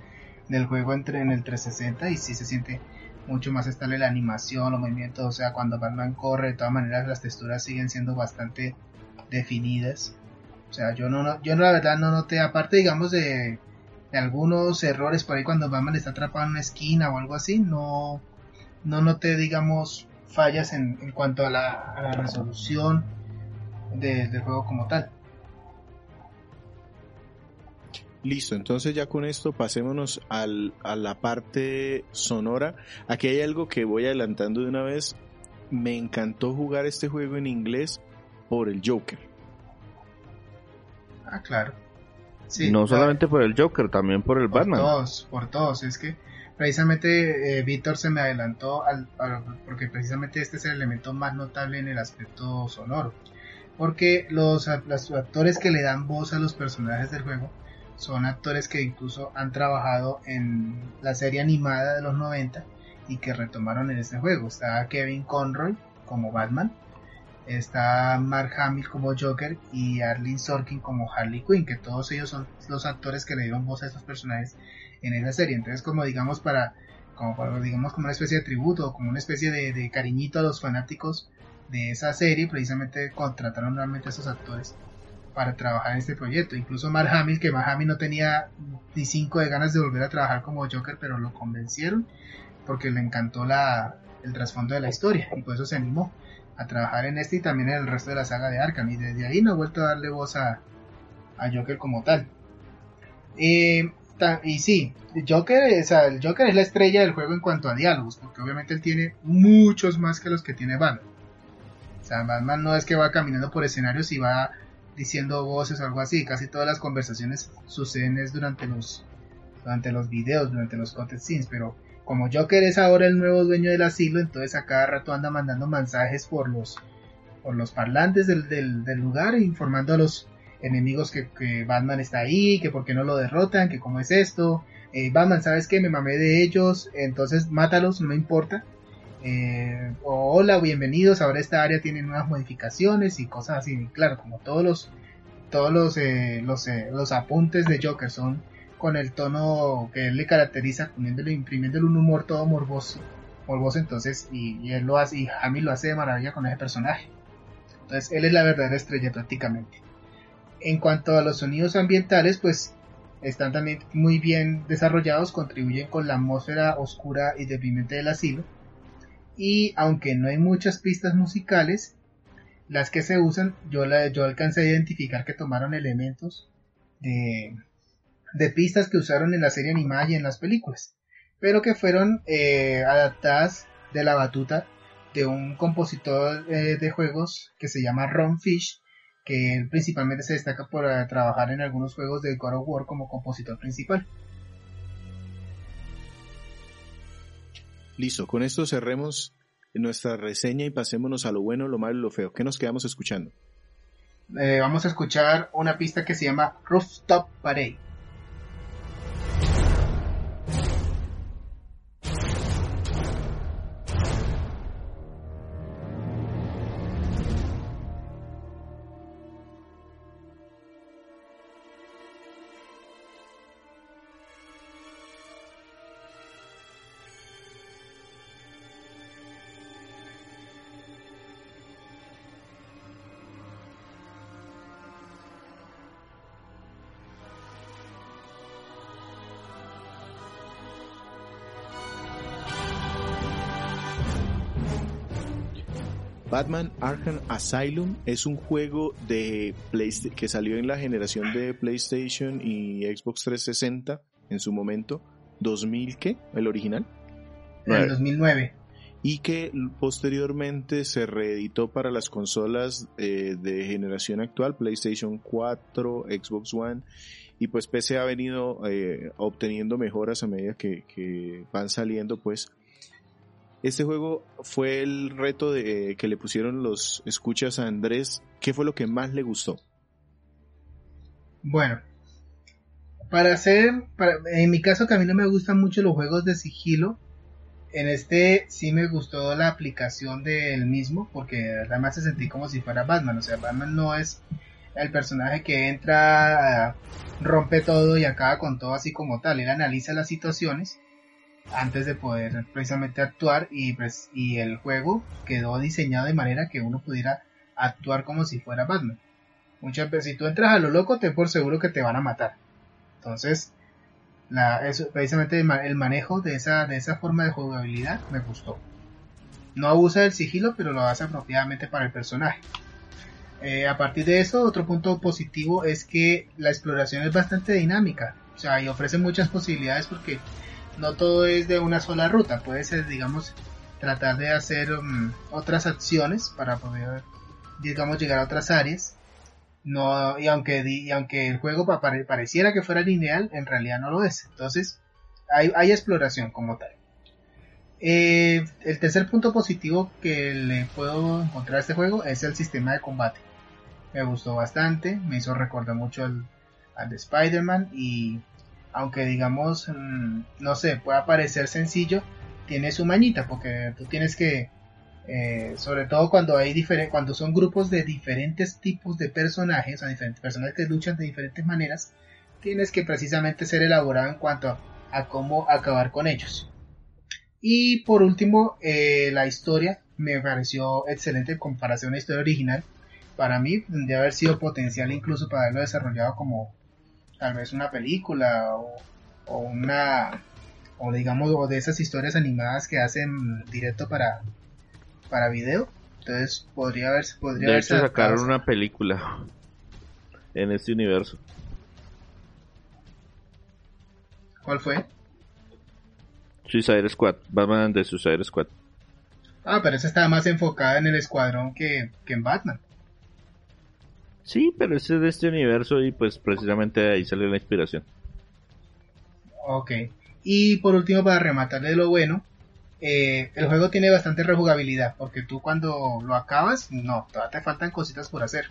del juego entre en el 360 y sí se siente mucho más estable la animación, los movimientos, o sea, cuando Batman corre, de todas maneras las texturas siguen siendo bastante definidas. O sea, yo no, no- yo la verdad no noté, aparte digamos de, de algunos errores por ahí cuando Batman está atrapado en una esquina o algo así, no, no noté digamos fallas en, en cuanto a la, a la resolución de- del juego como tal. Listo, entonces ya con esto pasémonos al, a la parte sonora. Aquí hay algo que voy adelantando de una vez. Me encantó jugar este juego en inglés por el Joker. Ah, claro. Sí, no solamente por el Joker, también por el por Batman. todos, por todos. Es que precisamente eh, Víctor se me adelantó al, al- porque precisamente este es el elemento más notable en el aspecto sonoro. Porque los, los actores que le dan voz a los personajes del juego son actores que incluso han trabajado en la serie animada de los 90 y que retomaron en este juego. Está Kevin Conroy como Batman, está Mark Hamill como Joker y Arlene Sorkin como Harley Quinn, que todos ellos son los actores que le dieron voz a estos personajes en esa serie. Entonces, como digamos para, como para, digamos como una especie de tributo, como una especie de, cariñito a los fanáticos de esa serie, precisamente contrataron realmente a esos actores para trabajar en este proyecto. Incluso Mark Hamill, que Mark Hamill no tenía ni cinco de ganas de volver a trabajar como Joker, pero lo convencieron porque le encantó la, el trasfondo de la historia y por eso se animó a trabajar en este y también en el resto de la saga de Arkham y desde ahí no ha vuelto a darle voz a, a Joker como tal. Ta- y sí, Joker, o sea, el Joker es la estrella del juego en cuanto a diálogos, porque obviamente él tiene muchos más que los que tiene Batman. O sea, Batman no es que va caminando por escenarios y va diciendo voces o algo así, casi todas las conversaciones suceden es durante los durante los videos, durante los content scenes, pero como Joker es ahora el nuevo dueño del asilo, entonces a cada rato anda mandando mensajes por los por los parlantes del, del, del lugar informando a los enemigos que, que Batman está ahí, que por qué no lo derrotan, que cómo es esto, eh, Batman, ¿sabes qué? Me mamé de ellos, entonces mátalos, no me importa. Eh, hola, bienvenidos, ahora esta área tiene nuevas modificaciones y cosas así. Claro, como todos los todos los eh, los, eh, los apuntes de Joker son con el tono que él le caracteriza, poniéndole, imprimiéndole un humor todo morboso, morboso entonces, y, él lo hace, y Hamill lo hace de maravilla con ese personaje. Entonces, él es la verdadera estrella prácticamente. En cuanto a los sonidos ambientales, pues están también muy bien desarrollados, contribuyen con la atmósfera oscura y deprimente del asilo. Y aunque no hay muchas pistas musicales, las que se usan, yo, la, yo alcancé a identificar que tomaron elementos de, de pistas que usaron en la serie animada y en las películas, pero que fueron eh, adaptadas de la batuta de un compositor eh, de juegos que se llama Ron Fish, que principalmente se destaca por eh, trabajar en algunos juegos de God of War como compositor principal. Listo, con esto cerremos nuestra reseña y pasémonos a lo bueno, lo malo y lo feo. ¿Qué nos quedamos escuchando? Eh, vamos a escuchar una pista que se llama Rooftop Parade. Batman Arkham Asylum es un juego de que salió en la generación de PlayStation y Xbox 360 en su momento. ¿2000 qué? ¿El original? En el 2009. Y que posteriormente se reeditó para las consolas eh, de generación actual, PlayStation 4, Xbox One. Y pues PC ha venido eh, obteniendo mejoras a medida que, que van saliendo pues este juego fue el reto de, que le pusieron los escuchas a Andrés. ¿Qué fue lo que más le gustó? Bueno, para hacer, en mi caso que a mí no me gustan mucho los juegos de sigilo, en este sí me gustó la aplicación del mismo, porque además se sentí como si fuera Batman, o sea, Batman no es el personaje que entra, rompe todo y acaba con todo así como tal, él analiza las situaciones antes de poder precisamente actuar y, pues, y el juego quedó diseñado de manera que uno pudiera actuar como si fuera Batman. Muchas veces si tú entras a lo loco te por seguro que te van a matar. Entonces, eso, precisamente el, manejo de esa, de esa forma de jugabilidad me gustó. No abusa del sigilo, pero lo hace apropiadamente para el personaje. Eh, a partir de eso, otro punto positivo es que la exploración es bastante dinámica. O sea, y ofrece muchas posibilidades porque no todo es de una sola ruta, puede ser, digamos, tratar de hacer um, otras acciones para poder, digamos, llegar a otras áreas. No, y aunque, y aunque el juego pareciera que fuera lineal, en realidad no lo es. Entonces, hay, exploración como tal. Eh, el tercer punto positivo que le puedo encontrar a este juego es el sistema de combate. Me gustó bastante, me hizo recordar mucho al, al de Spider-Man y aunque digamos, mm, no sé, pueda parecer sencillo, tiene su mañita, porque tú tienes que, eh, sobre todo cuando hay cuando son grupos de diferentes tipos de personajes, o diferentes personajes que luchan de diferentes maneras, tienes que precisamente ser elaborado en cuanto a, cómo acabar con ellos. Y por último, eh, la historia me pareció excelente en comparación a la historia original. Para mí, de haber sido potencial incluso para haberlo desarrollado como tal vez una película o, una o digamos o de esas historias animadas que hacen directo para para video. Entonces podría haber podría de hecho sacaron una película en este universo. ¿cuál fue? Suicide Squad Batman de Suicide Squad. Ah pero esa estaba más enfocada en el escuadrón que, que en Batman Sí, pero ese es de este universo y pues precisamente ahí salió la inspiración. Ok. Y por último, para rematar de lo bueno, eh, el juego tiene bastante rejugabilidad, porque tú cuando lo acabas, no, todavía te faltan cositas por hacer.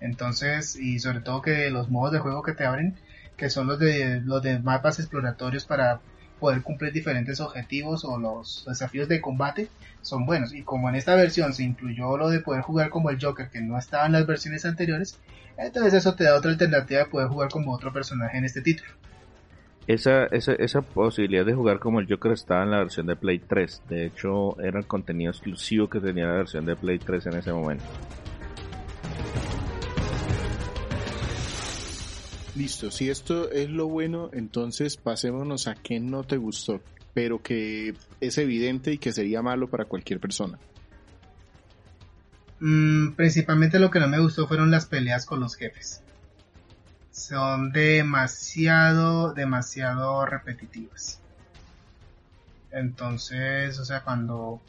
Entonces, y sobre todo que los modos de juego que te abren, que son los de los de mapas exploratorios para poder cumplir diferentes objetivos o los desafíos de combate son buenos. Y como en esta versión se incluyó lo de poder jugar como el Joker que no estaba en las versiones anteriores, entonces eso te da otra alternativa de poder jugar como otro personaje en este título. Esa, esa, esa posibilidad de jugar como el Joker estaba en la versión de Play 3. De hecho, era el contenido exclusivo que tenía la versión de Play 3 en ese momento. Listo, si esto es lo bueno, entonces pasémonos a qué no te gustó, pero que es evidente y que sería malo para cualquier persona. Mm, principalmente lo que no me gustó fueron las peleas con los jefes. Son demasiado, demasiado repetitivas. Entonces, o sea, cuando,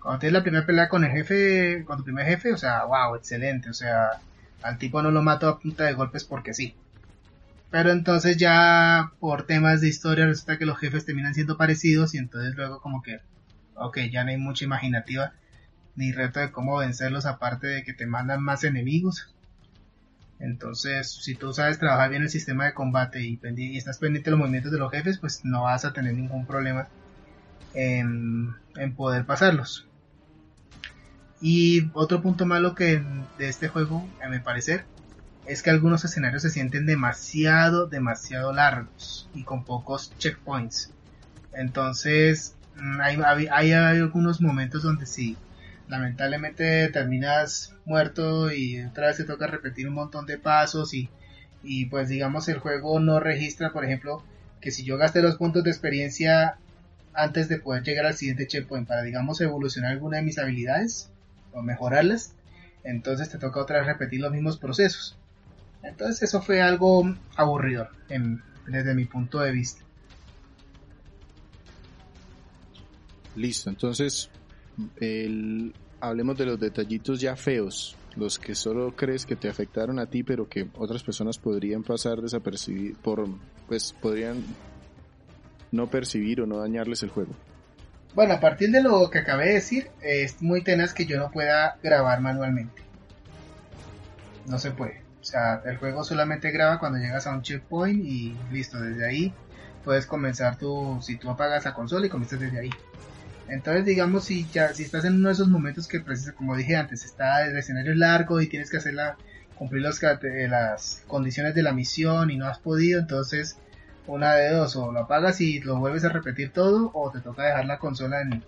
cuando tienes la primera pelea con el jefe, con tu primer jefe, o sea, wow, excelente, o sea, al tipo no lo mato a punta de golpes porque sí. Pero entonces ya por temas de historia resulta que los jefes terminan siendo parecidos y entonces luego como que, ok, ya no hay mucha imaginativa ni reto de cómo vencerlos aparte de que te mandan más enemigos. Entonces, si tú sabes trabajar bien el sistema de combate y, y estás pendiente de los movimientos de los jefes, pues no vas a tener ningún problema en, poder pasarlos. Y otro punto malo que de este juego, a mi parecer, es que algunos escenarios se sienten demasiado, demasiado largos y con pocos checkpoints. Entonces, mm, hay, algunos momentos donde si lamentablemente terminas muerto y otra vez te toca repetir un montón de pasos y, y pues digamos el juego no registra, por ejemplo, que si yo gasté los puntos de experiencia antes de poder llegar al siguiente checkpoint para, digamos, evolucionar alguna de mis habilidades o mejorarlas, entonces te toca otra vez repetir los mismos procesos. Entonces eso fue algo aburrido desde mi punto de vista. Listo, entonces hablemos de los detallitos ya feos, los que solo crees que te afectaron a ti, pero que otras personas podrían pasar desapercibidos, por, pues podrían no percibir o no dañarles el juego. Bueno, a partir de lo que acabé de decir, es muy tenaz que yo no pueda grabar manualmente. No se puede. O sea, el juego solamente graba cuando llegas a un checkpoint y listo, desde ahí puedes comenzar tu, si tú apagas la consola y comienzas desde ahí. Entonces, digamos, si ya, si estás en uno de esos momentos que, precisa, como dije antes, está el escenario largo y tienes que hacerla, cumplir los, las condiciones de la misión y no has podido, entonces una de dos, o lo apagas y lo vuelves a repetir todo, o te toca dejar la consola en,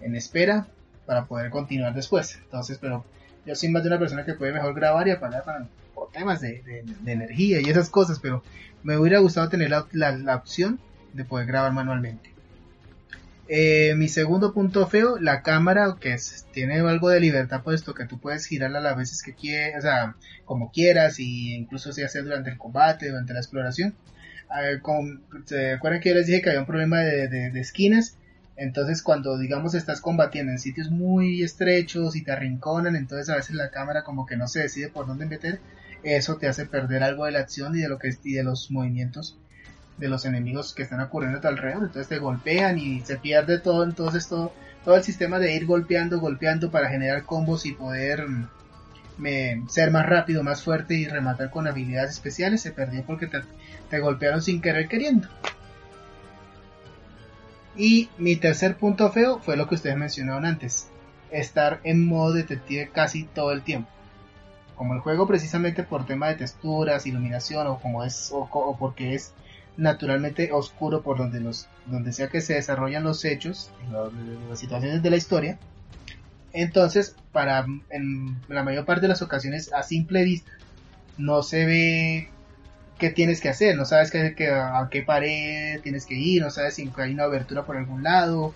en espera para poder continuar después. Entonces, pero yo soy más de una persona que puede mejor grabar y apagar para, por temas de, de, energía y esas cosas, pero me hubiera gustado tener la, la, opción de poder grabar manualmente. Eh, mi segundo punto feo, la cámara, que tiene algo de libertad, puesto que tú puedes girarla las veces que quieras, o sea, como quieras, y incluso si hace durante el combate, durante la exploración con, ¿se acuerdan que yo les dije que había un problema de, esquinas? Entonces cuando digamos estás combatiendo en sitios muy estrechos y te arrinconan, entonces a veces la cámara como que no se decide por dónde meter, eso te hace perder algo de la acción y de lo que y de los movimientos de los enemigos que están ocurriendo a tu alrededor, entonces te golpean y se pierde todo, entonces todo, todo el sistema de ir golpeando, golpeando para generar combos y poder mm, ser más rápido, más fuerte y rematar con habilidades especiales se perdió porque te, te golpearon sin querer queriendo. Y mi tercer punto feo fue lo que ustedes mencionaron antes. Estar en modo detective casi todo el tiempo. Como el juego precisamente por tema de texturas, iluminación o como es o, porque es naturalmente oscuro por donde los donde sea que se desarrollan los hechos, las situaciones de la historia. Entonces, para en la mayor parte de las ocasiones a simple vista no se ve qué tienes que hacer, no sabes a qué pared tienes que ir, no sabes si hay una abertura por algún lado,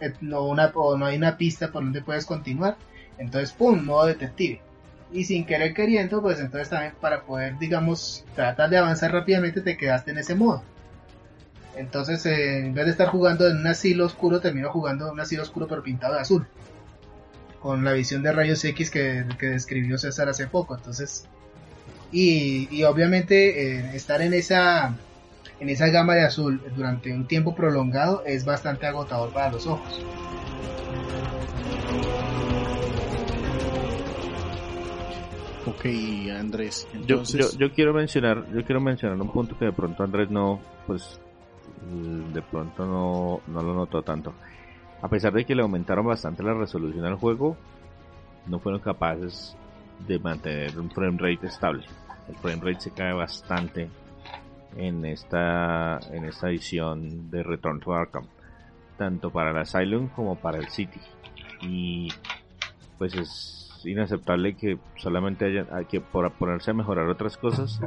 eh, no, una, o no hay una pista por donde puedes continuar. Entonces, ¡pum! Modo detective. Y sin querer queriendo, pues entonces también para poder, digamos, tratar de avanzar rápidamente te quedaste en ese modo. Entonces, eh, en vez de estar jugando en un asilo oscuro, termino jugando en un asilo oscuro pero pintado de azul. Con la visión de rayos X que, que describió César hace poco. Entonces, y, obviamente eh, estar en esa en esa gama de azul durante un tiempo prolongado es bastante agotador para los ojos. Ok, Andrés. Yo, yo, quiero mencionar, yo quiero mencionar un punto que de pronto Andrés no, pues, de pronto no, no lo notó tanto. A pesar de que le aumentaron bastante la resolución al juego, no fueron capaces de mantener un frame rate estable. El frame rate se cae bastante en esta, en esta edición de Return to Arkham, tanto para el Asylum como para el City. Y pues es inaceptable que solamente haya que por ponerse a mejorar otras cosas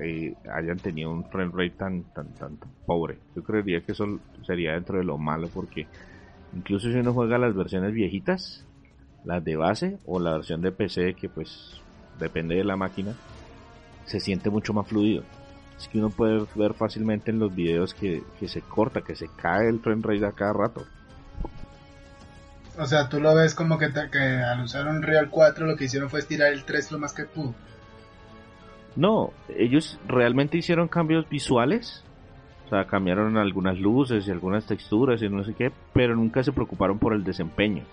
eh, hayan tenido un frame rate tan, tan, tan, pobre. Yo creería que eso sería dentro de lo malo porque incluso si uno juega las versiones viejitas, las de base o la versión de PC que pues depende de la máquina, se siente mucho más fluido. Es que uno puede ver fácilmente en los videos que, que se corta, que se cae el frame rate a cada rato. O sea, tú lo ves como que, que al usar un Real 4 lo que hicieron fue estirar el 3 lo más que pudo. No, ellos realmente hicieron cambios visuales. O sea, cambiaron algunas luces y algunas texturas y no sé qué, pero nunca se preocuparon por el desempeño.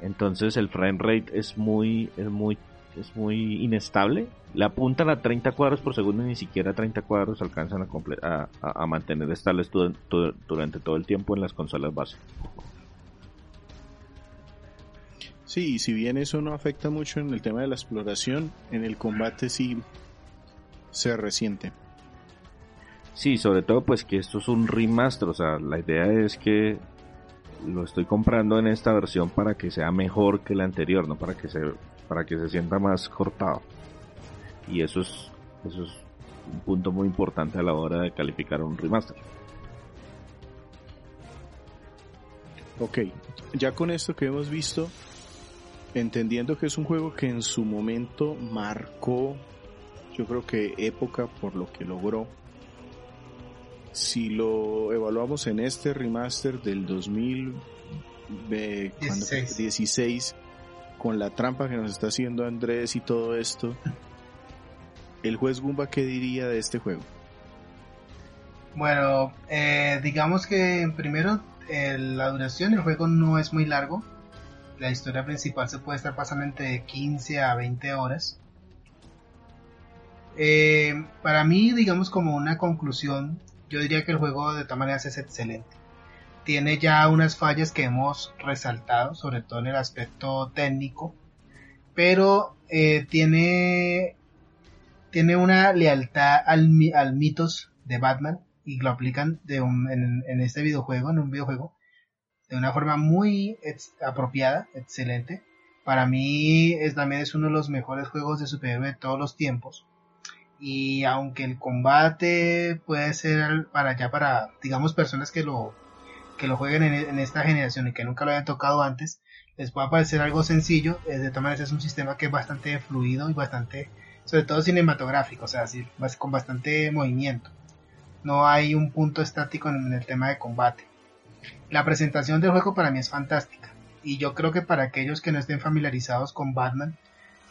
Entonces el frame rate es muy, es muy, es muy inestable. Le apuntan a 30 cuadros por segundo y ni siquiera 30 cuadros alcanzan a, mantener estables durante todo el tiempo en las consolas base. Sí, y si bien eso no afecta mucho en el tema de la exploración, en el combate sí se resiente. Sí, sobre todo pues que esto es un remaster, o sea, la idea es que lo estoy comprando en esta versión para que sea mejor que la anterior, no para que se para que se sienta más cortado. Y eso es eso es un punto muy importante a la hora de calificar un remaster. Ok, ya con esto que hemos visto, entendiendo que es un juego que en su momento marcó, yo creo que época por lo que logró. Si lo evaluamos en este remaster del 2016, con la trampa que nos está haciendo Andrés y todo esto, el juez Gumba, ¿qué diría de este juego? Bueno, eh, digamos que primero eh, la duración del juego no es muy largo, la historia principal se puede estar pasando entre 15 a 20 horas. Eh, para mí, digamos como una conclusión, yo diría que el juego de todas maneras es excelente. Tiene ya unas fallas que hemos resaltado, sobre todo en el aspecto técnico, pero eh, tiene, tiene una lealtad al, al mitos de Batman y lo aplican de en, en este videojuego, en un videojuego, de una forma muy apropiada, excelente. Para mí es, también es uno de los mejores juegos de superhéroe de todos los tiempos. Y aunque el combate puede ser para ya para, digamos, personas que lo, que lo jueguen en, esta generación y que nunca lo hayan tocado antes, les puede parecer algo sencillo. De todas maneras es un sistema que es bastante fluido y bastante, sobre todo cinematográfico, o sea, con bastante movimiento. No hay un punto estático en el tema de combate. La presentación del juego para mí es fantástica y yo creo que para aquellos que no estén familiarizados con Batman,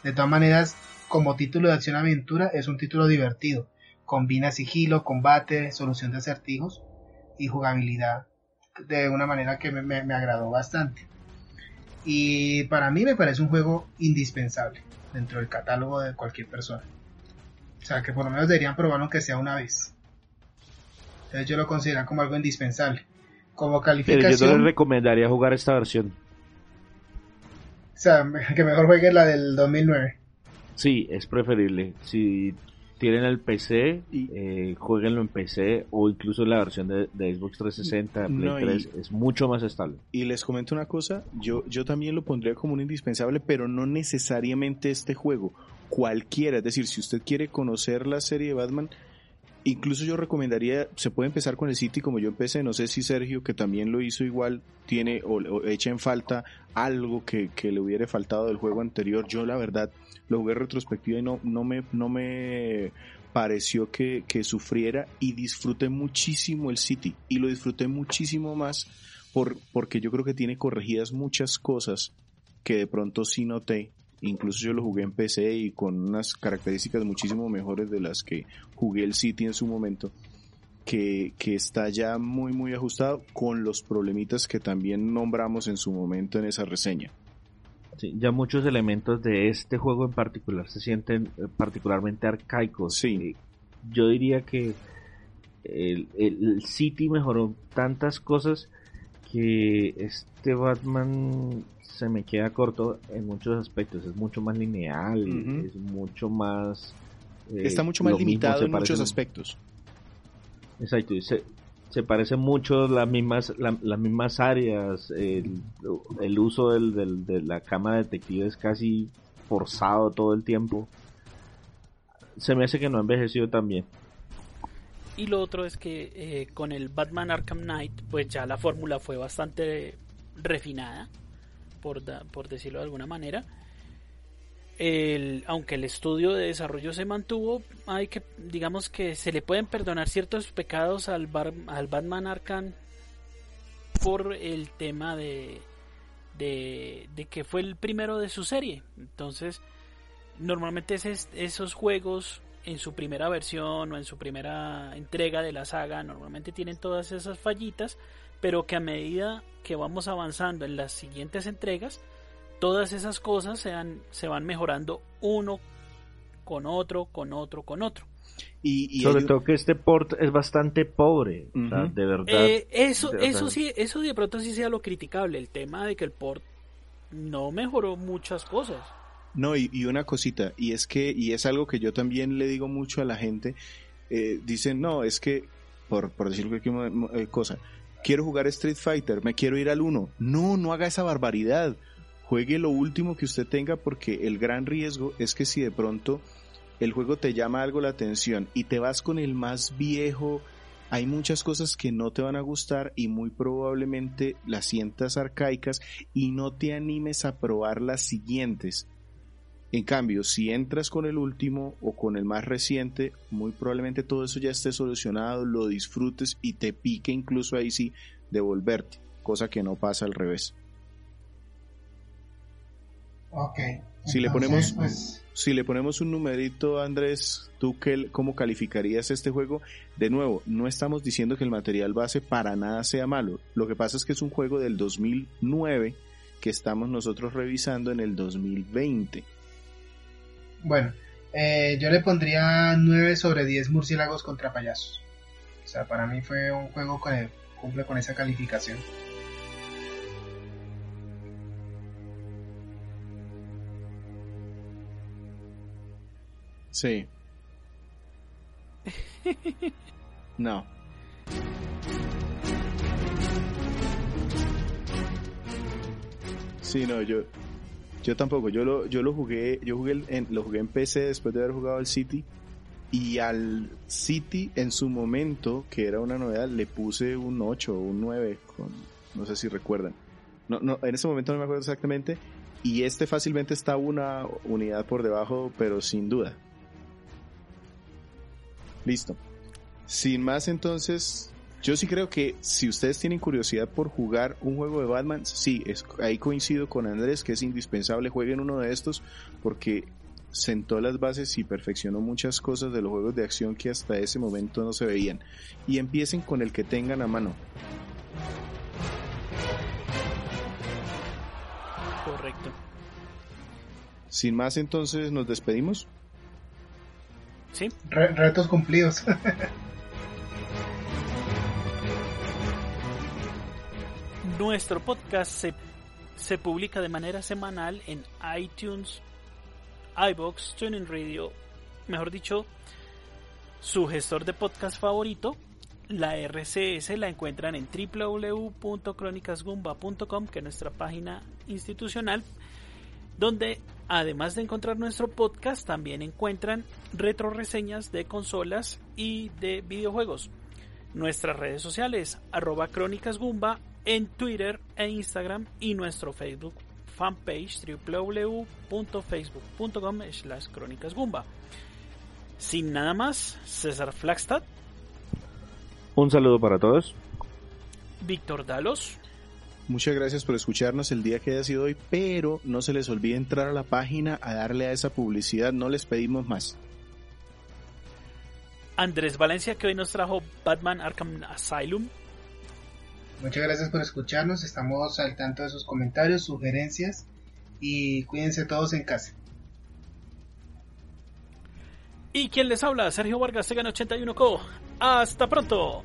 de todas maneras, como título de acción-aventura es un título divertido. Combina sigilo, combate, solución de acertijos y jugabilidad de una manera que me, agradó bastante. Y para mí me parece un juego indispensable dentro del catálogo de cualquier persona. O sea, que por lo menos deberían probarlo aunque sea una vez. Entonces yo lo considero como algo indispensable como calificación. Pero yo no les recomendaría jugar esta versión. O sea, que mejor jueguen la del 2009. Sí, es preferible. Si tienen el PC, eh, jueguenlo en PC o incluso la versión de, Xbox 360, Play 3, es mucho más estable. Y les comento una cosa, yo, yo también lo pondría como un indispensable, pero no necesariamente este juego, cualquiera, es decir, si usted quiere conocer la serie de Batman, Incluso yo recomendaría, se puede empezar con el City como yo empecé, no sé si Sergio, que también lo hizo igual, tiene o, echa en falta algo que, le hubiera faltado del juego anterior. Yo la verdad lo jugué retrospectiva y no, no, me, no me pareció que, que sufriera y disfruté muchísimo el City y lo disfruté muchísimo más por, porque yo creo que tiene corregidas muchas cosas que de pronto sí noté Incluso yo lo jugué en PC y con unas características muchísimo mejores de las que jugué el City en su momento. Que, que, está ya muy muy ajustado con los problemitas que también nombramos en su momento en esa reseña. Sí, ya muchos elementos de este juego en particular se sienten eh, particularmente arcaicos. Sí. Eh, yo diría que el, el, City mejoró tantas cosas que este Batman se me queda corto en muchos aspectos. Es mucho más lineal, es mucho más... Eh, Está mucho más limitado en muchos aspectos. Exacto, se, se parecen mucho las mismas, las mismas áreas, el, el uso del, de la cama de detective es casi forzado todo el tiempo. se me hace que no ha envejecido tan bien. Y lo otro es que eh, con el Batman Arkham Knight, pues ya la fórmula fue bastante refinada, por, por decirlo de alguna manera. El, aunque el estudio de desarrollo se mantuvo, hay que, digamos que se le pueden perdonar ciertos pecados al, al Batman Arkham por el tema de, de, de, que fue el primero de su serie. Entonces, normalmente esos juegos en su primera versión o en su primera entrega de la saga normalmente tienen todas esas fallitas, pero que a medida que vamos avanzando en las siguientes entregas, todas esas cosas se, se van mejorando uno con otro, con otro, con otro. Y, Sobre todo que este port es bastante pobre, de verdad. Eh, eso, eso sí, eso de pronto sí sea lo criticable, el tema de que el port no mejoró muchas cosas. No, y, una cosita, y es que, y es algo que yo también le digo mucho a la gente, eh, dicen, no, es que, por, por decir cualquier eh, cosa, quiero jugar Street Fighter, me quiero ir al 1. No, no haga esa barbaridad. Juegue lo último que usted tenga porque el gran riesgo es que si de pronto el juego te llama algo la atención y te vas con el más viejo, hay muchas cosas que no te van a gustar y muy probablemente las sientas arcaicas y no te animes a probar las siguientes. En cambio, si entras con el último o con el más reciente, muy probablemente todo eso ya esté solucionado, lo disfrutes y te pique incluso ahí sí devolverte, cosa que no pasa al revés. Ok. Si le ponemos pues, si le ponemos un numerito, Andrés, tú qué, cómo calificarías este juego? De nuevo, no estamos diciendo que el material base para nada sea malo. Lo que pasa es que es un juego del 2009 que estamos nosotros revisando en el 2020. Bueno, eh, yo le pondría 9 sobre 10 murciélagos contra payasos. O sea, para mí fue un juego que cumple con esa calificación. Sí. No. Sí, no, yo, yo tampoco, yo lo, yo lo jugué, yo jugué en, lo jugué en PC después de haber jugado al City y al City en su momento, que era una novedad, le puse un 8 o un 9, con, no sé si recuerdan. No, no, en ese momento no me acuerdo exactamente y este fácilmente está una unidad por debajo, pero sin duda. Listo. Sin más entonces, yo sí creo que si ustedes tienen curiosidad por jugar un juego de Batman, sí, es, ahí coincido con Andrés que es indispensable jueguen uno de estos porque sentó las bases y perfeccionó muchas cosas de los juegos de acción que hasta ese momento no se veían. Y empiecen con el que tengan a mano. Correcto. Sin más entonces nos despedimos. Sí. retos cumplidos. Nuestro podcast se, se publica de manera semanal en iTunes, iBox, TuneIn Radio, mejor dicho, su gestor de podcast favorito. La RCS la encuentran en www.cronicasgumba.com, que es nuestra página institucional, donde además de encontrar nuestro podcast, también encuentran retro reseñas de consolas y de videojuegos. Nuestras redes sociales, arroba crónicasgumba en Twitter e Instagram y nuestro Facebook fanpage www.facebook.com slash crónicasgumba. Sin nada más, César Flagstad. Un saludo para todos. Víctor Dalos. Muchas gracias por escucharnos el día que haya sido hoy, pero no se les olvide entrar a la página a darle a esa publicidad, no les pedimos más. Andrés Valencia que hoy nos trajo Batman Arkham Asylum. Muchas gracias por escucharnos, estamos al tanto de sus comentarios, sugerencias y cuídense todos en casa. Y quien les habla, Sergio Vargas, Segan 81 Co. Hasta pronto.